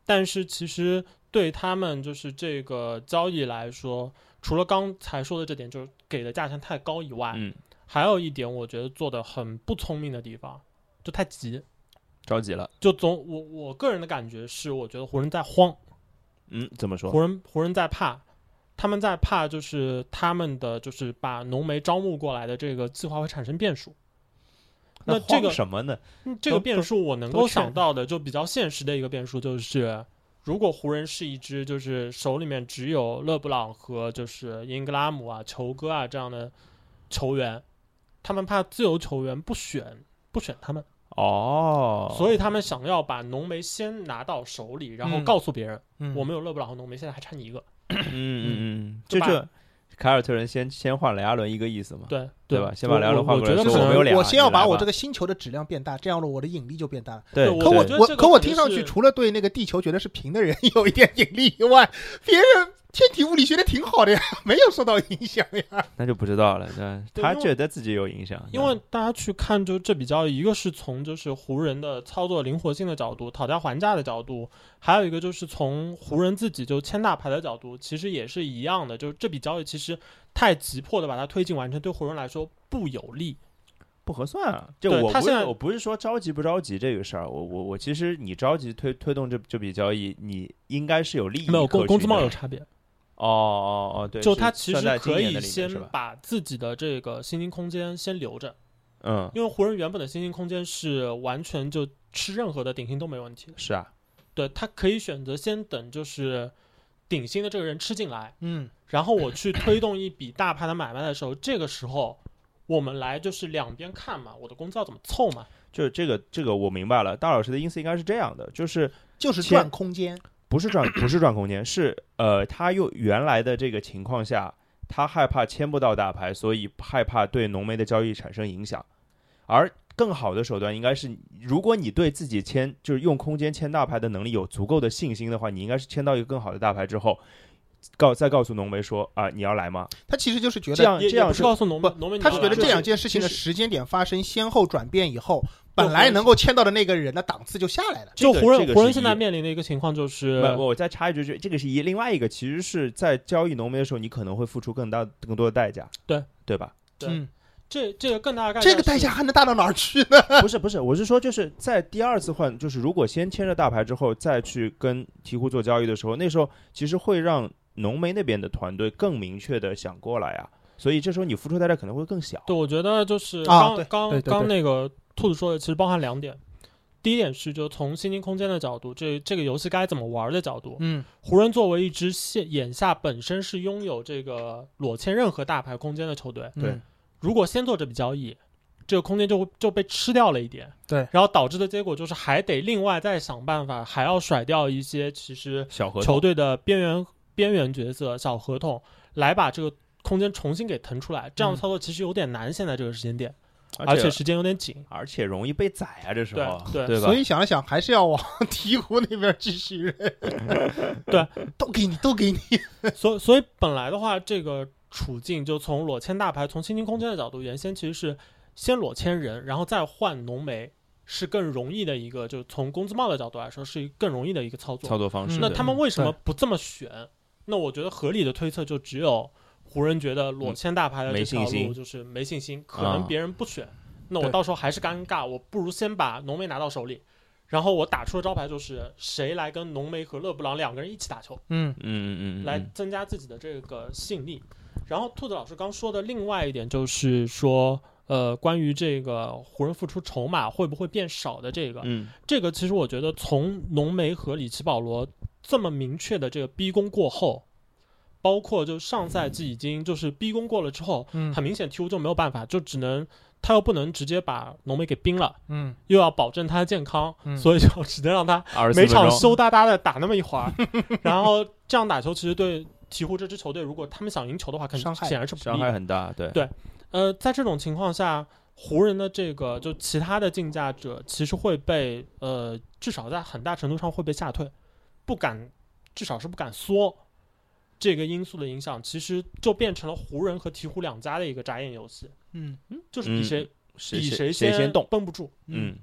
Speaker 3: 但是其实对他们就是这个交易来说，除了刚才说的这点，就是给的价钱太高以外，
Speaker 2: 嗯，
Speaker 3: 还有一点我觉得做的很不聪明的地方，就太急。
Speaker 2: 着急了。
Speaker 3: 就总我我个人的感觉是，我觉得湖人在慌，
Speaker 2: 嗯，怎么说？
Speaker 3: 湖人湖人在怕，他们在怕就是他们的就是把浓眉招募过来的这个计划会产生变数。那这个
Speaker 2: 什么呢？
Speaker 3: 嗯这个变数我能够想到的，就比较现实的一个变数就是，如果湖人是一支就是手里面只有勒布朗和就是英格拉姆啊、球哥啊这样的球员，他们怕自由球员不选不选他们，
Speaker 2: 哦，
Speaker 3: 所以他们想要把浓眉先拿到手里，然后
Speaker 1: 嗯
Speaker 3: 告诉别人，
Speaker 1: 嗯
Speaker 3: 我们有勒布朗和浓眉，现在还差你一个。
Speaker 2: 嗯嗯嗯，
Speaker 3: 就
Speaker 2: 这凯尔特人先先换雷阿伦一个意思嘛？
Speaker 3: 对
Speaker 2: 对吧先把
Speaker 3: 雷
Speaker 2: 阿伦换
Speaker 3: 我
Speaker 2: 过来我
Speaker 3: 觉得可能
Speaker 2: 我有俩
Speaker 1: 我先要把我这个星球的质量变大，这样了我的引力就变大了。
Speaker 2: 对，
Speaker 1: 可我
Speaker 3: 觉得这个
Speaker 1: 我可我听上去，除了对那个地球觉得是平的人 有一点引力以外，别人天体物理学的挺好的呀，没有受到影响呀。
Speaker 2: 那就不知道了。对，他觉得自己有影响，
Speaker 3: 因为大家去看，就这笔交易，一个是从就是湖人的操作灵活性的角度、讨价还价的角度，还有一个就是从湖人自己就签大牌的角度，其实也是一样的。就是这笔交易其实太急迫的把它推进完成，对湖人来说不有利。
Speaker 2: 不合算啊。就我
Speaker 3: 现在
Speaker 2: 是我不是说着急不着急这个事儿，我我我其实你着急推推动这这笔交易，你应该是有利益
Speaker 3: 没有工工资帽有差别，
Speaker 2: 哦哦哦，对，
Speaker 3: 就他其实可以先？把自己的这个薪金空间先留着，
Speaker 2: 嗯，
Speaker 3: 因为湖人原本的薪金空间是完全就吃任何的顶薪都没问题的。
Speaker 2: 是啊，
Speaker 3: 对他可以选择先等，就是顶薪的这个人吃进来，
Speaker 1: 嗯，
Speaker 3: 然后我去推动一笔大盘的买卖的时候，这个时候我们来就是两边看嘛，我的工资要怎么凑嘛。
Speaker 2: 就这个这个我明白了，大老师的意思应该是这样的，就是
Speaker 1: 就是
Speaker 2: 切
Speaker 1: 赚空间。
Speaker 2: 不是赚不是赚空间，是呃，他又原来的这个情况下，他害怕签不到大牌，所以害怕对浓眉的交易产生影响。而更好的手段应该是，如果你对自己签就是用空间签大牌的能力有足够的信心的话，你应该是签到一个更好的大牌之后，告再告诉浓眉说啊，你要来吗？
Speaker 1: 他其实就是觉得，
Speaker 3: 也也
Speaker 2: 样这样是
Speaker 3: 告诉浓
Speaker 1: 不
Speaker 3: 农民，
Speaker 1: 他是觉得这两件事情的时间点发生先后转变以后，本来能够签到的那个人的档次就下来了。
Speaker 3: 就
Speaker 2: 这个
Speaker 3: 湖人湖人现在面临的一个情况就是，
Speaker 2: 不，我再插一句，就这个是一，另外一个其实是在交易浓眉的时候，你可能会付出更大更多的代价，
Speaker 3: 对
Speaker 2: 对吧？
Speaker 3: 对
Speaker 1: 嗯，
Speaker 3: 这这个更大的概
Speaker 1: 这个代价还能大到哪儿去呢？
Speaker 2: 不是不是，我是说就是在第二次换，就是如果先签了大牌之后再去跟鹈鹕做交易的时候，那时候其实会让浓眉那边的团队更明确的想过来啊，所以这时候你付出代价可能会更小。
Speaker 3: 对，我觉得就是刚、刚刚那个兔子说的，其实包含两点。第一点是，就从新兴空间的角度，这这个游戏该怎么玩的角度，
Speaker 1: 嗯
Speaker 3: 湖人作为一支现眼下本身是拥有这个裸签任何大牌空间的球队，
Speaker 2: 对
Speaker 1: 嗯
Speaker 3: 如果先做这笔交易，这个空间就会就被吃掉了一点，
Speaker 1: 对，
Speaker 3: 然后导致的结果就是还得另外再想办法，还要甩掉一些其实
Speaker 2: 小合同
Speaker 3: 球队的边缘边缘角色、小合同，来把这个空间重新给腾出来。这样操作其实有点难，现在这个时间点，而
Speaker 2: 而
Speaker 3: 且时间有点紧。
Speaker 2: 而且容易被宰啊，这时候
Speaker 3: 对
Speaker 2: 对吧？
Speaker 1: 所以想了想，还是要往鹈鹕那边继续扔。
Speaker 3: 对，
Speaker 1: 都给你，都给你。
Speaker 3: 所以所以本来的话，这个处境就从裸签大牌、从新兴空间的角度，原先其实是先裸签人，然后再换浓眉，是更容易的一个，就从工资帽的角度来说，是更容易的一个操作。
Speaker 2: 操作方式
Speaker 1: 嗯
Speaker 3: 那他们为什么不这么选？那我觉得合理的推测就只有湖人觉得裸签大牌的这条路就是没信心，可
Speaker 2: 啊。
Speaker 3: 能别人不选，那我到时候还是尴尬，我不如先把浓眉拿到手里，然后我打出的招牌就是谁来跟浓眉和勒布朗两个人一起打球，
Speaker 1: 嗯。
Speaker 2: 嗯嗯嗯。嗯，
Speaker 3: 来增加自己的这个吸引力。然后兔子老师刚说的另外一点就是说，呃，关于这个湖人付出筹码会不会变少的这个，
Speaker 2: 嗯。
Speaker 3: 这个其实我觉得从浓眉和里奇保罗这么明确的这个逼宫过后，包括就上赛季已经就是逼宫过了之后，
Speaker 1: 嗯。
Speaker 3: 很明显鹈鹕就没有办法，就只能他又不能直接把浓眉给冰了，
Speaker 1: 嗯。
Speaker 3: 又要保证他的健康，
Speaker 1: 嗯。
Speaker 3: 所以就只能让他每场羞答答的打那么一会儿，然后这样打球其实对鹈鹕这支球队，如果他们想赢球的话，肯
Speaker 1: 伤害
Speaker 3: 显然是不
Speaker 2: 伤。害很大，对。
Speaker 3: 对。呃，在这种情况下，湖人的这个就其他的竞价者其实会被呃，至少在很大程度上会被吓退，不敢，至少是不敢缩。这个因素的影响，其实就变成了湖人和鹈鹕两家的一个眨眼游戏，
Speaker 1: 嗯嗯
Speaker 3: 就是比谁、
Speaker 2: 谁
Speaker 3: 比
Speaker 2: 谁
Speaker 3: 先
Speaker 2: 先动，
Speaker 3: 绷不住。
Speaker 2: 嗯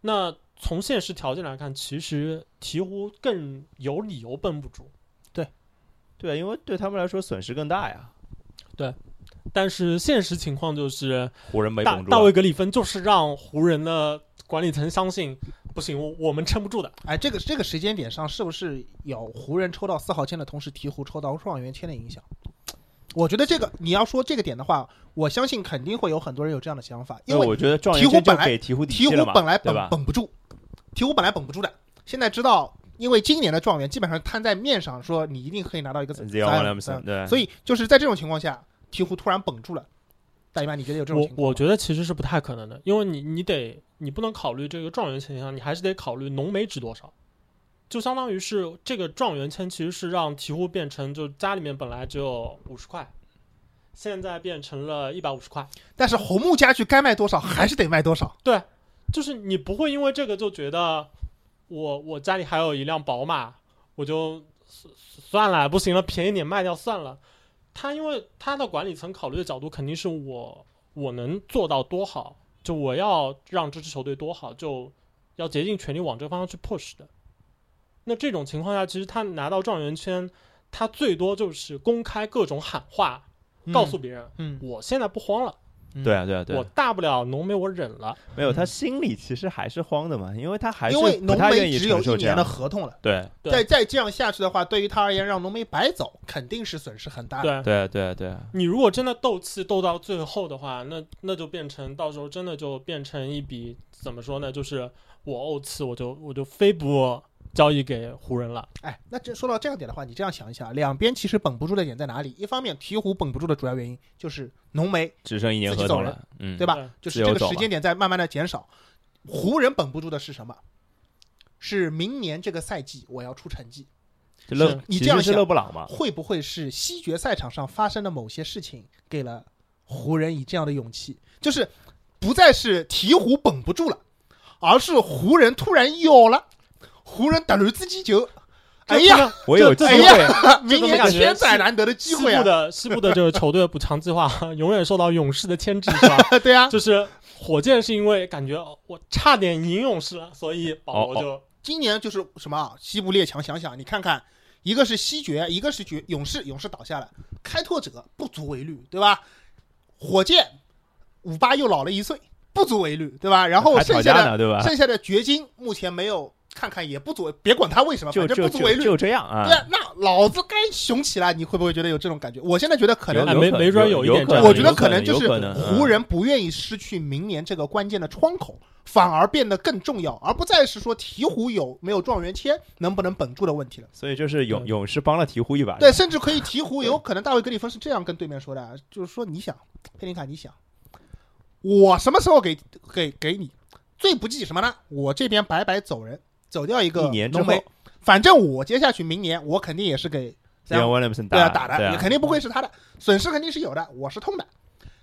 Speaker 3: 那从现实条件来看，其实鹈鹕更有理由绷不住。
Speaker 2: 对，对因为对他们来说损失更大呀。
Speaker 3: 对但是现实情况就是，
Speaker 2: 湖人没
Speaker 3: 大
Speaker 2: 绷住啊，
Speaker 3: 大卫格里芬就是让湖人的管理层相信，不行，我我们撑不住的。
Speaker 1: 哎，这个这个时间点上，是不是有湖人抽到四号签的同时，鹈鹕抽到状元签的影响？我觉得这个你要说这个点的话，我相信肯定会有很多人有这样的想法，因为
Speaker 2: 我觉得
Speaker 1: 鹈鹕本来
Speaker 2: 鹈鹕
Speaker 1: 鹈鹕本来绷？绷不住，鹈鹕本来绷不住的，现在知道，因为今年的状元基本上摊在面上，说你一定可以拿到一个
Speaker 2: Zion
Speaker 1: 三
Speaker 2: 对，
Speaker 1: 所以就是在这种情况下，鹈鹕突然绷住了。大姨妈，你觉得有这种
Speaker 3: 我
Speaker 1: 情况吗？
Speaker 3: 我觉得其实是不太可能的，因为你你得你不能考虑这个状元签项，你还是得考虑浓眉值多少，就相当于是这个状元签其实是让鹈鹕变成就家里面本来只有五十块，现在变成了一百五十块。
Speaker 1: 但是红木家具该卖多少还是得卖多少。
Speaker 3: 对就是你不会因为这个就觉得我我家里还有一辆宝马，我就算算了，不行了，便宜点卖掉算了。他因为他的管理层考虑的角度肯定是我我能做到多好，就我要让这支球队多好，就要竭尽全力往这个方向去 push 的。那这种情况下，其实他拿到状元签，他最多就是公开各种喊话，告诉别人，
Speaker 1: 嗯，
Speaker 3: 我现在不慌了，
Speaker 2: 对啊对啊对
Speaker 3: 我
Speaker 2: 啊，
Speaker 3: 大不了浓眉我忍了。
Speaker 2: 没有他
Speaker 1: 嗯
Speaker 2: 心里其实还是慌的嘛，因为他还是
Speaker 1: 因为浓
Speaker 2: 不太愿意
Speaker 1: 眉只有一年的。合同了，
Speaker 2: 对
Speaker 3: 对
Speaker 1: 再再这样下去的话，对于他而言，让浓眉白走肯定是损失很大的。
Speaker 3: 对，
Speaker 2: 对啊对啊对啊，
Speaker 3: 你如果真的斗气斗到最后的话，那那就变成到时候真的就变成一笔怎么说呢？就是我怄气，我就我就非不交易给湖人了。
Speaker 1: 哎，那这说到这样点的话，你这样想一下，两边其实绷不住的点在哪里？一方面，鹈鹕绷不住的主要原因就是浓眉，
Speaker 2: 只剩一年
Speaker 1: 自己走人
Speaker 2: 合同了，嗯，
Speaker 1: 对吧？
Speaker 3: 对
Speaker 1: 就是这个时间点在慢慢的减少。湖人绷不住的是什么？是明年这个赛季我要出成绩，
Speaker 2: 就勒
Speaker 3: 是
Speaker 2: 其实是
Speaker 1: 你这样想
Speaker 2: 勒布朗吗，
Speaker 1: 会不会是西决赛场上发生的某些事情给了湖人以这样的勇气？就是不再是鹈鹕绷不住了，而是湖人突然有了，湖人突然自己就哎呀，
Speaker 3: 呀，
Speaker 2: 我有机会，
Speaker 1: 呀，明年千载难得的机
Speaker 3: 西
Speaker 1: 会啊！
Speaker 3: 部的西部的这个球队补偿计划永远受到勇士的牵制，是吧？
Speaker 1: 对啊，
Speaker 3: 就是火箭是因为感觉哦我差点赢勇士了，所以保罗就
Speaker 1: 今年就是什么啊？西部列强，想想你看看，一个是西决，一个是决勇士，勇士倒下了，开拓者不足为虑，对吧？火箭五八又老了一岁，不足为虑，对吧？然后剩下的
Speaker 2: 对吧？
Speaker 1: 剩下的掘金目前没有，看看也不足为，别管他为什么，
Speaker 2: 就
Speaker 1: 反正不足为虑。
Speaker 2: 就这样啊
Speaker 1: 对。啊，那老子该雄起来，你会不会觉得有这种感觉？我现在觉得可能
Speaker 3: 哎
Speaker 2: 有可
Speaker 3: 没没准有一点
Speaker 2: 可能
Speaker 1: 我觉得
Speaker 2: 可
Speaker 1: 能就是湖人不愿意失去明年这个关键的窗口，反而变得更重要，而不再是说鹈鹕有没有状元签，能不能稳住的问题了。
Speaker 2: 所以就是勇勇士帮了鹈鹕一把。
Speaker 1: 对，甚至可以鹈鹕有可能大卫格里芬是这样跟对面说的，啊就是说你想，佩林卡，你想，我什么时候给给给你？最不济什么呢？我这边白白走人，走掉一个
Speaker 2: 一年之后
Speaker 1: 浓眉，反正我接下去明年我肯定也是给对啊，
Speaker 2: 打
Speaker 1: 打的、也肯定不会是他的，损失肯定是有的，我是痛的。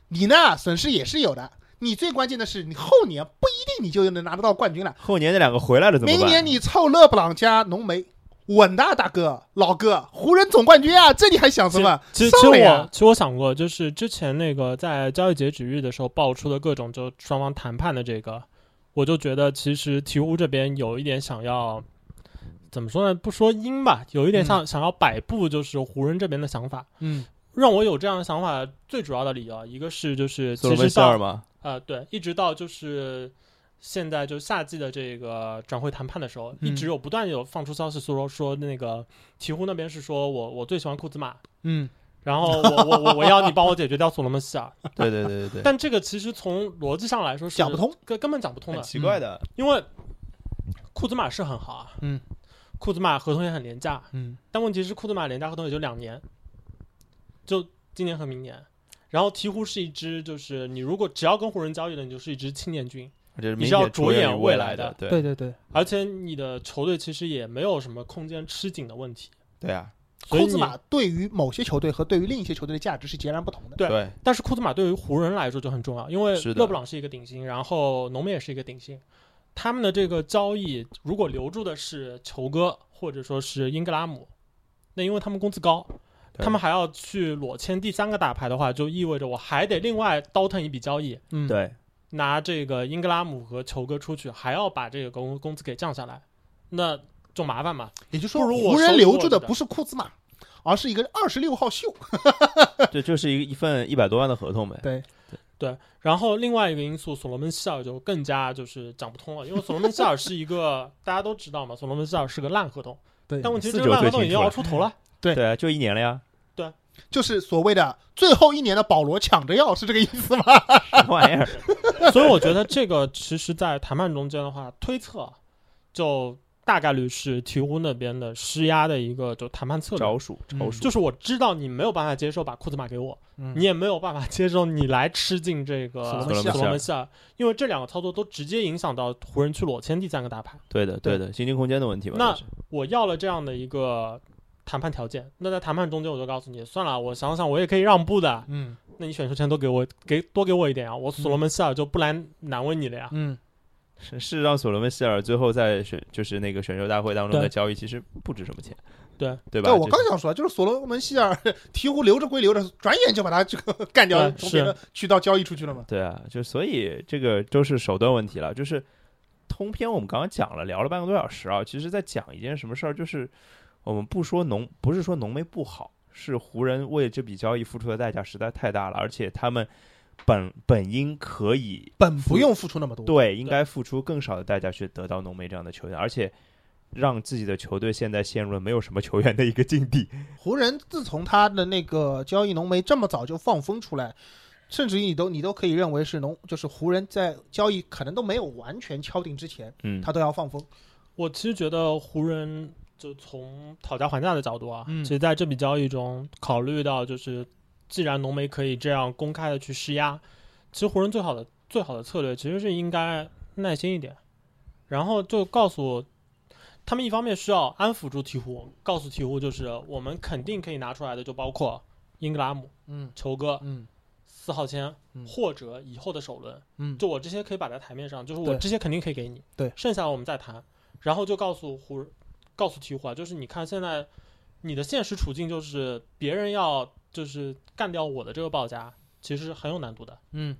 Speaker 1: 你呢，损失也是有的。你最关键的是，你后年不一定你就能拿得到冠军了。
Speaker 2: 后年那两个回来了怎么办？
Speaker 1: 明年你凑勒布朗加浓眉，稳的，大哥老哥，湖人总冠军啊，这你还想什么？
Speaker 3: 其实其实我其实我想过，就是之前那个在交易截止日的时候爆出的各种就双方谈判的这个，我就觉得其实鹈鹕这边有一点想要怎么说呢？不说阴吧，有一点像、想要摆布，就是湖人这边的想法。
Speaker 1: 嗯
Speaker 3: 让我有这样的想法，最主要的理由，一个是就是其实到
Speaker 2: 嘛，
Speaker 3: 呃对，一直到就是现在就夏季的这个转会谈判的时候，
Speaker 1: 嗯
Speaker 3: 一直有不断有放出消息说说那个鹈鹕那边是说我我最喜欢库兹马，
Speaker 1: 嗯，
Speaker 3: 然后我我我我要你帮我解决掉索罗门希尔，
Speaker 2: 对对对对对，
Speaker 3: 但这个其实从逻辑上来说是
Speaker 1: 讲不通，
Speaker 3: 根根本讲不通
Speaker 2: 很。
Speaker 3: 的，
Speaker 2: 奇怪的。
Speaker 3: 因为库兹马是很好啊，
Speaker 1: 嗯，
Speaker 3: 库兹马合同也很廉价，
Speaker 1: 嗯。
Speaker 3: 但问题是库兹马廉价合同也就两年，就今年和明年。然后鹈鹕是一支，就是你如果只要跟湖人交易了，你就是一支青年军，你是要
Speaker 2: 着
Speaker 3: 着眼未来的，
Speaker 2: 对。
Speaker 1: 对对对，
Speaker 3: 而且你的球队其实也没有什么空间吃紧的问题，
Speaker 2: 对啊，
Speaker 1: 库兹马对于某些球队和对于另一些球队的价值是截然不同的。
Speaker 3: 对
Speaker 2: 对。
Speaker 3: 但是库兹马对于湖人来说就很重要，因为勒布朗是一个顶薪，然后浓眉也是一个顶薪，他们的这个交易如果留住的是球哥或者说是英格拉姆，那因为他们工资高，他们还要去裸签第三个大牌的话，就意味着我还得另外倒腾一笔交易，
Speaker 1: 嗯，
Speaker 2: 对
Speaker 3: 拿这个英格拉姆和球哥出去，还要把这个工工资给降下来，那就麻烦嘛。
Speaker 1: 也就是说，
Speaker 3: 不如我
Speaker 1: 湖人留住的不是库兹马，而是一个二十六号秀。
Speaker 2: 这就是一一份一百多万的合同呗。
Speaker 1: 对，对
Speaker 3: 然后另外一个因素，所罗门希尔就更加就是讲不通了，因为所罗门希尔是一个 大家都知道嘛，所罗门希尔是个烂合同，
Speaker 1: 对
Speaker 3: 但问题是这个烂合同已经熬出头了。
Speaker 1: 对
Speaker 2: 对啊，就一年了呀，对
Speaker 1: 就是所谓的最后一年的保罗抢着要，是这个意思吗？
Speaker 2: 什么玩意儿？
Speaker 3: 所以我觉得这个其实，在谈判中间的话，推测就大概率是鹈鹕那边的施压的一个就谈判策略。
Speaker 2: 招数，招
Speaker 1: 嗯
Speaker 2: 数，
Speaker 3: 就是我知道你没有办法接受把库兹马给我，
Speaker 1: 嗯
Speaker 3: 你也没有办法接受你来吃进这个
Speaker 1: 所罗
Speaker 2: 门希尔
Speaker 3: 所罗门希尔，因为这两个操作都直接影响到湖人去裸签第三个大牌。
Speaker 2: 对的，对的，薪金空间的问题吧。
Speaker 3: 那
Speaker 2: 就是
Speaker 3: 我要了这样的一个谈判条件，那在谈判中间我就告诉你，算了，我想想我也可以让步的，
Speaker 1: 嗯
Speaker 3: 那你选秀权多给我，给多给我一点啊，我所罗门希尔就不来难为你了呀。
Speaker 1: 嗯，
Speaker 2: 是事实上，索罗门希尔最后在选就是那个选秀大会当中的交易，其实不值什么钱，
Speaker 3: 对
Speaker 2: 对吧？
Speaker 1: 对，我刚想说，就是所罗门希尔鹈鹕留着归留着，转眼就把他这个 干掉，
Speaker 3: 了
Speaker 1: 从别的渠道交易出去了嘛。
Speaker 2: 对啊，就所以这个都是手段问题了。就是通篇我们刚刚讲了，聊了半个多小时啊，其实在讲一件什么事儿，就是我们不说浓，不是说浓眉不好，是湖人为这笔交易付出的代价实在太大了，而且他们本本应可以
Speaker 1: 本不用付出那么多，
Speaker 2: 对应该付出更少的代价去得到浓眉这样的球员，而且。让自己的球队现在陷入了没有什么球员的一个境地。
Speaker 1: 湖人自从他的那个交易浓眉这么早就放风出来，甚至于你都你都可以认为是浓，就是湖人在交易可能都没有完全敲定之前，
Speaker 2: 嗯，
Speaker 1: 他都要放风。
Speaker 3: 我其实觉得湖人就从讨价还价的角度啊，
Speaker 1: 嗯
Speaker 3: 其实在这笔交易中考虑到就是，既然浓眉可以这样公开的去施压，其实湖人最好的最好的策略其实是应该耐心一点，然后就告诉他们一方面需要安抚住鹈鹕，告诉鹈鹕就是我们肯定可以拿出来的就包括英格拉姆、
Speaker 1: 嗯。
Speaker 3: 球哥、
Speaker 1: 嗯
Speaker 3: 四号签、
Speaker 1: 嗯。
Speaker 3: 或者以后的首轮，
Speaker 1: 嗯，
Speaker 3: 就我这些可以摆在台面上，就是我这些肯定可以给你，
Speaker 1: 对
Speaker 3: 剩下的我们再谈。然后就告诉湖人，告诉鹈鹕啊，就是你看现在你的现实处境就是别人要就是干掉我的这个报价，其实很有难度的。
Speaker 1: 嗯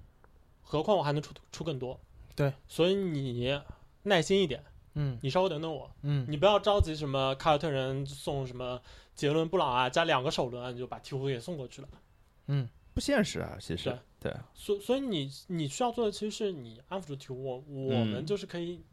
Speaker 3: 何况我还能出出更多。
Speaker 1: 对，
Speaker 3: 所以你耐心一点，
Speaker 1: 嗯
Speaker 3: 你稍微等等我，
Speaker 1: 嗯，
Speaker 3: 你不要着急什么凯尔特人送什么杰伦布朗啊，加两个首轮啊你就把鹈鹕给送过去了。
Speaker 2: 嗯不现实啊，其实
Speaker 3: 对所所以你你需要做的其实是你安抚住鹈鹕，我我
Speaker 2: 嗯
Speaker 3: 们就是可以，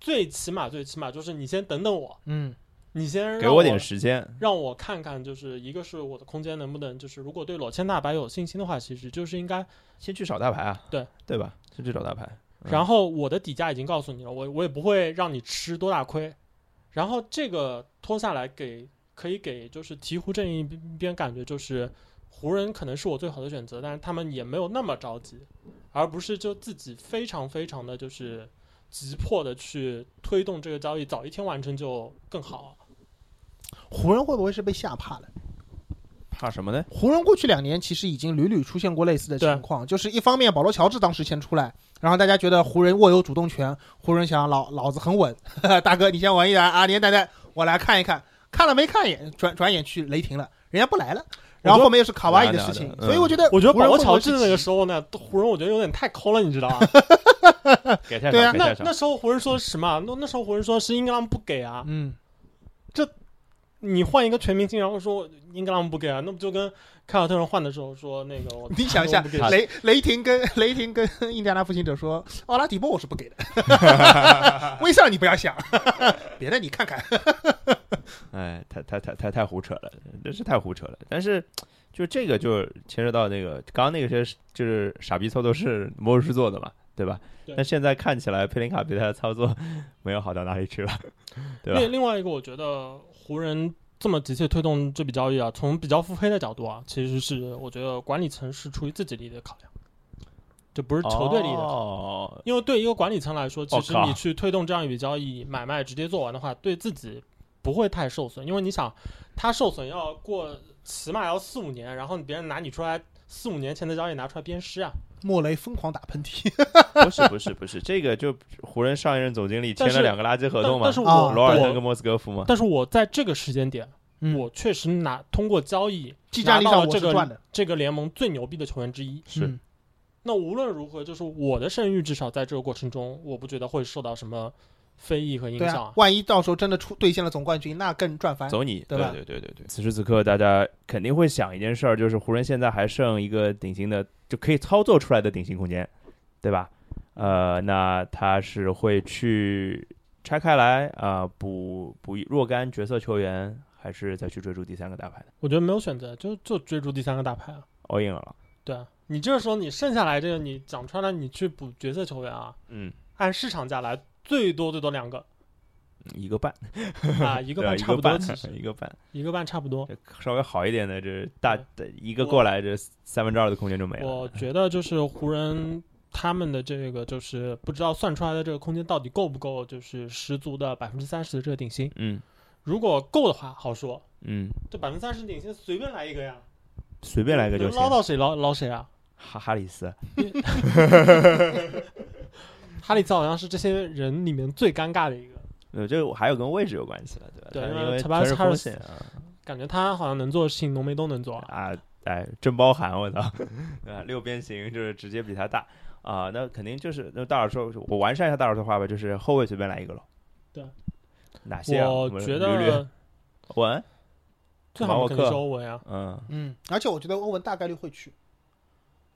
Speaker 3: 最起码最起码就是你先等等我，
Speaker 1: 嗯。
Speaker 3: 你先
Speaker 2: 给我
Speaker 3: 让我
Speaker 2: 点时间，
Speaker 3: 让我看看，就是一个是我的空间能不能，就是如果对裸签大白有信心的话，其实就是应该，
Speaker 2: 先去找大牌啊，
Speaker 3: 对。
Speaker 2: 对吧？先去找大牌，嗯。
Speaker 3: 然后我的底价已经告诉你了，我我也不会让你吃多大亏，然后这个拖下来给可以给就是鹈鹕这一边感觉就是湖人可能是我最好的选择，但是他们也没有那么着急，而不是就自己非常非常的就是急迫的去推动这个交易，早一天完成就更好。
Speaker 1: 湖人会不会是被吓怕了？
Speaker 2: 怕什么呢？
Speaker 1: 湖人过去两年其实已经屡屡出现过类似的情况，就是一方面保罗乔治当时先出来，然后大家觉得湖人握有主动权，湖人想老老子很稳，大哥你先稳一点啊，年代代我来看一看，看了没看一眼，转转眼去雷霆了，人家不来了，然后后面又是卡哇伊的事情，
Speaker 2: 嗯
Speaker 1: 所以我觉得
Speaker 3: 我觉得保罗乔治那个时候呢，湖人我觉得有点太抠了，你知道吗？
Speaker 2: 给太
Speaker 1: 对啊
Speaker 3: 那那。时候湖人说什么？那那时候湖人说是英格兰不给啊，
Speaker 1: 嗯，
Speaker 3: 你换一个全明星，然后说英格兰不给啊，那不就跟凯尔特人换的时候说那个我
Speaker 1: 你想一下雷雷霆跟雷霆跟印第安纳步行者说，奥拉迪波我是不给的，威少你不要想，别的你看看，
Speaker 2: 哎，太太太太太胡扯了，真是太胡扯了。但是就这个就牵扯到那个刚刚那个是就是傻逼操作是魔术师做的嘛，对吧？
Speaker 3: 对
Speaker 2: 那现在看起来佩林卡比他的操作没有好到哪里去了，对吧？
Speaker 3: 另另外一个，我觉得湖人这么急切推动这笔交易啊，从比较腹黑的角度啊，其实是我觉得管理层是出于自己利益的考量，这不是球队利益的考量。
Speaker 2: 哦，
Speaker 3: 因为对一个管理层来说，其实你去推动这样一笔交易买卖直接做完的话，对自己不会太受损，因为你想，他受损要过起码要四五年，然后别人拿你出来四五年前的交易拿出来鞭尸啊。
Speaker 1: 莫雷疯狂打喷嚏，
Speaker 2: 不是不是不是，这个就湖人上一任总经理签了两个垃圾合同嘛
Speaker 3: 但但，是
Speaker 1: 啊
Speaker 3: 我我
Speaker 2: 罗尔登跟莫斯科夫嘛，
Speaker 3: 但是我在这个时间点，
Speaker 1: 嗯。
Speaker 3: 我确实拿通过交易
Speaker 1: 技战力上
Speaker 3: 拿到了这个
Speaker 1: 我是赚的，
Speaker 3: 这个联盟最牛逼的球员之一。
Speaker 2: 是。
Speaker 1: 嗯。
Speaker 3: 那无论如何，就是我的声誉至少在这个过程中，我不觉得会受到什么非议和影
Speaker 1: 对
Speaker 3: 响
Speaker 1: 啊，万一到时候真的出兑现了总冠军，那更赚翻。
Speaker 2: 走你，对
Speaker 1: 对吧
Speaker 2: 对对对对。此时此刻，大家肯定会想一件事儿，就是湖人现在还剩一个顶薪的，就可以操作出来的顶薪空间，对吧？呃，那他是会去拆开来啊、补补若干角色球员，还是再去追逐第三个大牌的
Speaker 3: 我觉得没有选择，就就追逐第三个大牌啊。
Speaker 2: all in 了？
Speaker 3: 对啊，你这个时候你剩下来这个，你讲穿了，你去补角色球员啊，
Speaker 2: 嗯，
Speaker 3: 按市场价来，最多最多两个
Speaker 2: 一个半，
Speaker 3: 啊，一
Speaker 2: 一
Speaker 3: 个半差不多，其实
Speaker 2: 一个半，
Speaker 3: 一个半差不多。
Speaker 2: 稍微好一点的，这大的一个过来，这三分之二的空间就没了。
Speaker 3: 我觉得就是湖人他们的这个就是不知道算出来的这个空间到底够不够，就是十足的百分之三十的这个顶薪。
Speaker 2: 嗯
Speaker 3: 如果够的话，好说，
Speaker 2: 嗯，
Speaker 3: 这百分之三十顶薪随便来一个呀，
Speaker 2: 随便来一个就。
Speaker 3: 捞到谁捞捞谁啊。
Speaker 2: 哈哈里斯，
Speaker 3: 哈里兹好像是这些人里面最尴尬的一个，
Speaker 2: 对，这个还有跟位置有关系了，对吧？
Speaker 3: 对
Speaker 2: 因为全是风险啊
Speaker 3: 感觉他好像能做的事情浓眉都能做啊。
Speaker 2: 啊，哎，真包含我操，对吧？六边形就是直接比他大啊，那肯定就是那大耳说，我完善一下大耳的话吧，就是后卫随便来一个喽。
Speaker 3: 对，
Speaker 2: 哪些啊？
Speaker 3: 我觉
Speaker 2: 们捋捋
Speaker 3: 得
Speaker 2: 文，
Speaker 3: 最好的肯定是欧文啊，
Speaker 2: 嗯，
Speaker 1: 嗯，而且我觉得欧文大概率会去，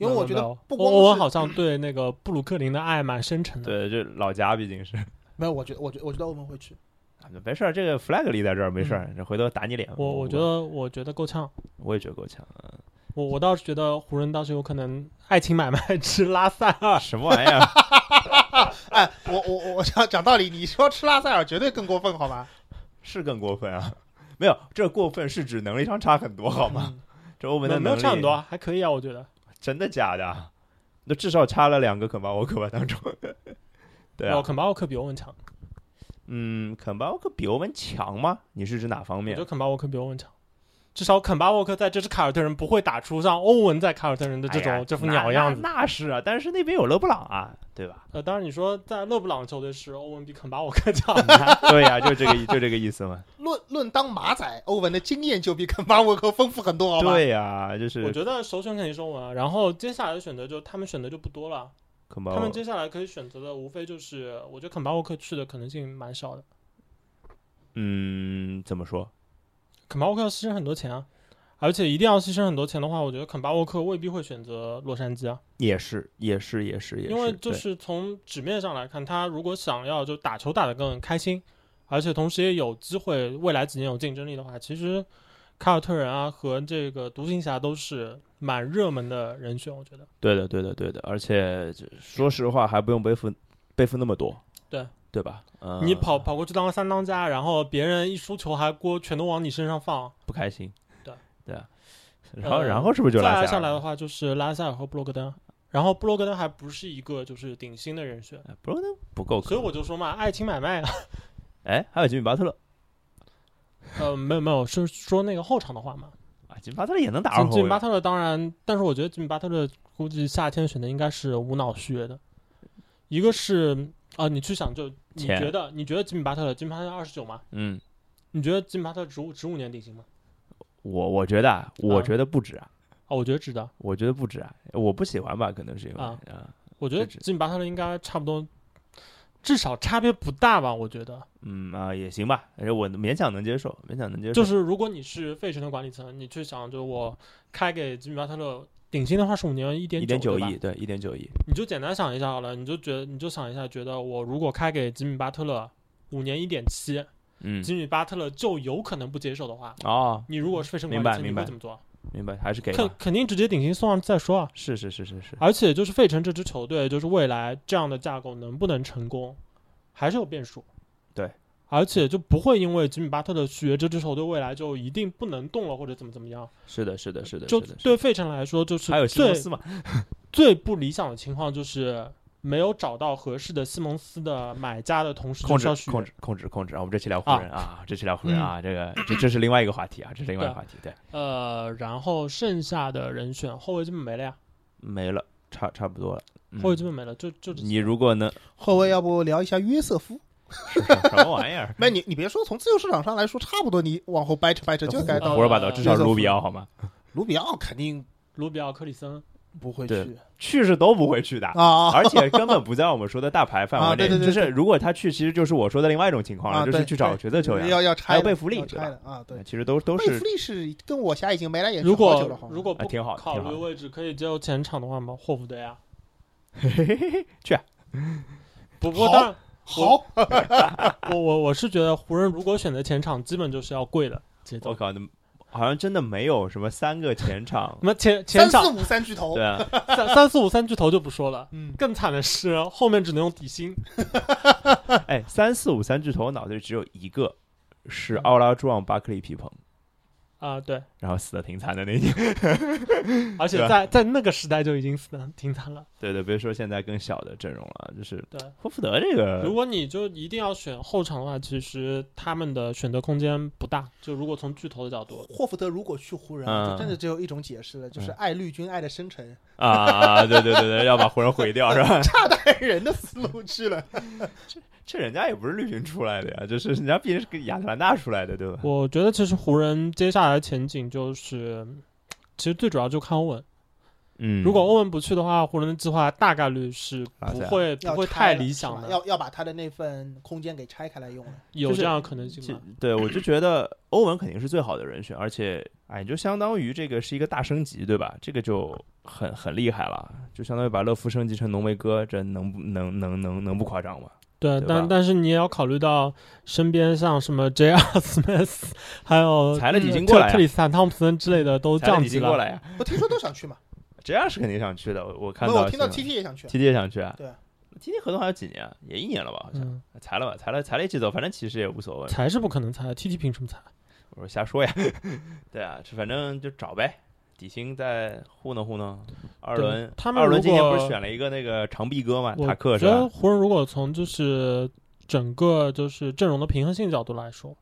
Speaker 1: 因为我觉得不光是
Speaker 3: 欧文好像对那个布鲁克林的爱蛮深沉的。
Speaker 2: 对，就老家毕竟是，
Speaker 1: 没有，我觉得我觉得我觉得欧文会去。
Speaker 2: 啊没事儿，这个 flag 立在这儿没事儿，这回头打你脸。
Speaker 3: 嗯我我觉得我觉得够呛，
Speaker 2: 我也觉得够呛。嗯
Speaker 3: 我我倒是觉得湖人倒是有可能爱情买卖 吃拉塞尔，
Speaker 2: 什么玩意儿？
Speaker 1: 哎，我我我我讲讲道理，你说吃拉塞尔绝对更过分，好吗？
Speaker 2: 是更过分啊？没有，这过分是指能力上差很多，好吗？这欧文的能力
Speaker 3: 有差很多啊，还可以啊，我觉得。
Speaker 2: 真的假的？那至少差了两个肯巴沃克吧当中。对
Speaker 3: 哦，
Speaker 2: 啊，
Speaker 3: 肯巴沃克比欧文强，
Speaker 2: 嗯，肯巴沃克比欧文强吗？你是指哪方面
Speaker 3: 我觉得？肯巴沃克比欧文强。至少肯巴沃克在这支凯尔特人不会打出像欧文在凯尔特人的这种、
Speaker 2: 哎
Speaker 3: 这副鸟样子。
Speaker 2: 那是啊，但是那边有勒布朗啊，对对吧？
Speaker 3: 呃，当然你说在勒布朗球队是欧文比肯巴沃克强，
Speaker 2: 对呀、就这个就这个意思嘛。
Speaker 1: 论论当马仔，欧文的经验就比肯巴沃克丰富很多，好吧？
Speaker 2: 对呀、就是
Speaker 3: 我觉得首选肯定是欧文啊。然后接下来的选择就他们选择就不多了，他们
Speaker 2: 肯巴沃
Speaker 3: 接下来可以选择的无非就是，我觉得肯巴沃克去的可能性蛮小的。
Speaker 2: 嗯，怎么说？
Speaker 3: 肯巴沃克要牺牲很多钱啊，而且一定要牺牲很多钱的话，我觉得肯巴沃克未必会选择洛杉矶啊，
Speaker 2: 也是，也是，也是，也是，
Speaker 3: 因为就是从纸面上来看，他如果想要就打球打得更开心，而且同时也有机会未来几年有竞争力的话，其实凯尔特人啊和这个独行侠都是蛮热门的人选，我觉得。
Speaker 2: 对的，对的，对的，而且说实话，还不用背负背负那么多，
Speaker 3: 对
Speaker 2: 对吧？嗯，
Speaker 3: 你跑跑过去当个三当家，然后别人一输球还锅全都往你身上放。
Speaker 2: 不开心，
Speaker 3: 对
Speaker 2: 对啊。然后，
Speaker 3: 呃
Speaker 2: 然后是不是就
Speaker 3: 来
Speaker 2: 拉塞尔
Speaker 3: 下来的话，就是拉塞尔和布洛格登，然后布洛格登还不是一个就是顶薪的人选，
Speaker 2: 哎不是不够
Speaker 3: 所以我就说嘛，爱情买卖啊，
Speaker 2: 哎，还有吉米巴特勒
Speaker 3: 呃，没有没有，是说那个后场的话嘛。
Speaker 2: 啊，吉米巴特勒也能打二后卫
Speaker 3: 吉吉米巴特勒当然，但是我觉得吉米巴特勒估计夏天选的应该是无脑续约的，一个是啊、你去想就你觉得你觉得吉米巴特勒，吉米巴特勒二十九吗？
Speaker 2: 嗯，
Speaker 3: 你觉得吉米巴特勒值五值五年顶薪吗？
Speaker 2: 我我觉得啊，我
Speaker 3: 啊
Speaker 2: 觉得不止啊，
Speaker 3: 哦，我觉得值得。
Speaker 2: 我觉得不止啊，我不喜欢吧，可能是因为
Speaker 3: 啊
Speaker 2: 啊，
Speaker 3: 我觉得
Speaker 2: 这
Speaker 3: 吉米巴特勒应该差不多，至少差别不大吧？我觉得，
Speaker 2: 嗯啊也行吧，而且我勉强能接受，勉强能接受，
Speaker 3: 就是如果你是费城的管理层，你去想，就我开给吉米巴特勒顶薪的话是五年一点
Speaker 2: 一点九亿，对，一点九亿，
Speaker 3: 你就简单想一下好了，你就觉得你就想一下，觉得我如果开给吉米巴特勒五年一点七，
Speaker 2: 嗯，
Speaker 3: 吉米巴特勒就有可能不接受的话，
Speaker 2: 哦，
Speaker 3: 你如果是费城管理层，你
Speaker 2: 明白明白
Speaker 3: 会怎么做？
Speaker 2: 明白，还是给吧，
Speaker 3: 肯肯定直接顶薪送上再说啊。
Speaker 2: 是是是是是，
Speaker 3: 而且就是费城这支球队，就是未来这样的架构能不能成功，还是有变数。
Speaker 2: 对，
Speaker 3: 而且就不会因为吉米巴特勒续约，这支球队未来就一定不能动了，或者怎么怎么样。
Speaker 2: 是的，是的，是的，
Speaker 3: 就，是
Speaker 2: 的
Speaker 3: 对费城来说，就是
Speaker 2: 还有西蒙
Speaker 3: 最
Speaker 2: 斯嘛，
Speaker 3: 最不理想的情况就是没有找到合适的西蒙斯的买家的同时
Speaker 2: 控制控制控制控制啊！我们这期聊湖人啊，这期聊湖人啊，这个这这是另外一个话题啊，这是另外一个话题，对，
Speaker 3: 呃，然后剩下的人选后卫基本没了呀，
Speaker 2: 没了，差差不多了。嗯
Speaker 3: 后卫基本没了，就就
Speaker 2: 你如果能
Speaker 1: 后卫要不聊一下约瑟夫？
Speaker 2: 是 什么玩意儿？
Speaker 1: 没，你你别说，从自由市场上来说，差不多，你往后掰扯掰扯就该
Speaker 3: 呃
Speaker 1: 到
Speaker 2: 胡说八道，至少是卢比奥好吗？
Speaker 1: 卢比奥肯定
Speaker 3: 卢比奥、克里森，
Speaker 1: 不会去。
Speaker 2: 去是都不会去的。
Speaker 1: 啊，
Speaker 2: 而且根本不在我们说的大牌范围内，
Speaker 1: 啊对对对
Speaker 2: 就是如果他去，其实就是我说的另外一种情况了，
Speaker 1: 啊
Speaker 2: 就是去找角色球员，
Speaker 1: 要要拆的
Speaker 2: 还有贝弗利
Speaker 1: 拆的啊，对，
Speaker 2: 其实都都是
Speaker 1: 贝弗利是跟我侠已经没来也好久了，好吗
Speaker 3: 果如果
Speaker 2: 挺好
Speaker 3: 考
Speaker 2: 挺好。
Speaker 3: 虑位置可以接受前场的话吗，霍福德呀，
Speaker 2: 去啊。
Speaker 3: 不不过
Speaker 1: 好
Speaker 3: 当然，
Speaker 1: 好，
Speaker 3: 我 我我是觉得湖人如果选择前场，基本就是要贵的节奏。
Speaker 2: 我靠，那好像真的没有什么三个前场，
Speaker 3: 什么前前场。
Speaker 1: 三四五三巨头。
Speaker 2: 对，啊，
Speaker 3: 三三四五三巨头就不说了，
Speaker 1: 嗯，
Speaker 3: 更惨的是后面只能用底薪。
Speaker 2: 哎，三四五三巨头，我脑子里只有一个是
Speaker 3: 嗯
Speaker 2: 奥拉朱旺、巴克利、皮蓬，
Speaker 3: 啊，对，
Speaker 2: 然后死的挺惨的那年。
Speaker 3: 而且在在那个时代就已经死的挺惨了。
Speaker 2: 对对，别说现在更小的阵容了，就是
Speaker 3: 对，
Speaker 2: 霍福德这个
Speaker 3: 如果你就一定要选后场的话，其实他们的选择空间不大。就如果从巨头的角度，
Speaker 1: 霍福德如果去湖人，
Speaker 2: 嗯
Speaker 1: 就真的只有一种解释了，就是
Speaker 2: 嗯。
Speaker 1: 爱绿军爱的深沉，
Speaker 2: 啊，对对对对，要把湖人毁掉是吧？
Speaker 1: 差代人的思路去了。
Speaker 2: 这人家也不是绿军出来的呀，就是人家毕竟是个亚特兰大出来的，对吧？
Speaker 3: 我觉得其实湖人接下来的前景就是，其实最主要就看欧文。
Speaker 2: 嗯，
Speaker 3: 如果欧文不去的话，湖人的计划大概率是不会不会太理想的，
Speaker 1: 要要把他的那份空间给拆开来用了。
Speaker 3: 有这样的可能性
Speaker 2: 其
Speaker 3: 吗？
Speaker 2: 对我就觉得欧文肯定是最好的人选，而且哎，就相当于这个是一个大升级，对吧？这个就很很厉害了，就相当于把乐福升级成浓眉哥，这能不能能能能不夸张吗？
Speaker 3: 对，
Speaker 2: 对
Speaker 3: 但但是你也要考虑到身边像什么 J.R. Smith，还有
Speaker 2: 裁了底薪
Speaker 3: 嗯
Speaker 2: 过来呀
Speaker 3: 特特里斯坦汤普森之类的都降级了。
Speaker 2: 已经过来呀，
Speaker 1: 我听说都想去嘛，
Speaker 2: 这样是肯定想去的。我我看
Speaker 1: 到，我听到
Speaker 2: 到新闻
Speaker 1: T T 也想去。
Speaker 2: T T 也想去啊，
Speaker 1: 对啊
Speaker 2: ，T T 合同还有几年啊？也一年了吧？好像
Speaker 3: 嗯，
Speaker 2: 裁了吧？裁了裁了一起走，反正其实也无所谓。
Speaker 3: 裁是不可能裁，T T 凭什么裁？
Speaker 2: 我说瞎说呀，对啊，这反正就找呗，底薪再糊弄糊弄。二轮
Speaker 3: 他们
Speaker 2: 二轮今年不是选了一个那个长臂哥嘛，
Speaker 3: 我
Speaker 2: 塔克是
Speaker 3: 觉得
Speaker 2: 吧？
Speaker 3: 湖人如果从就是整个就是阵容的平衡性角度来说，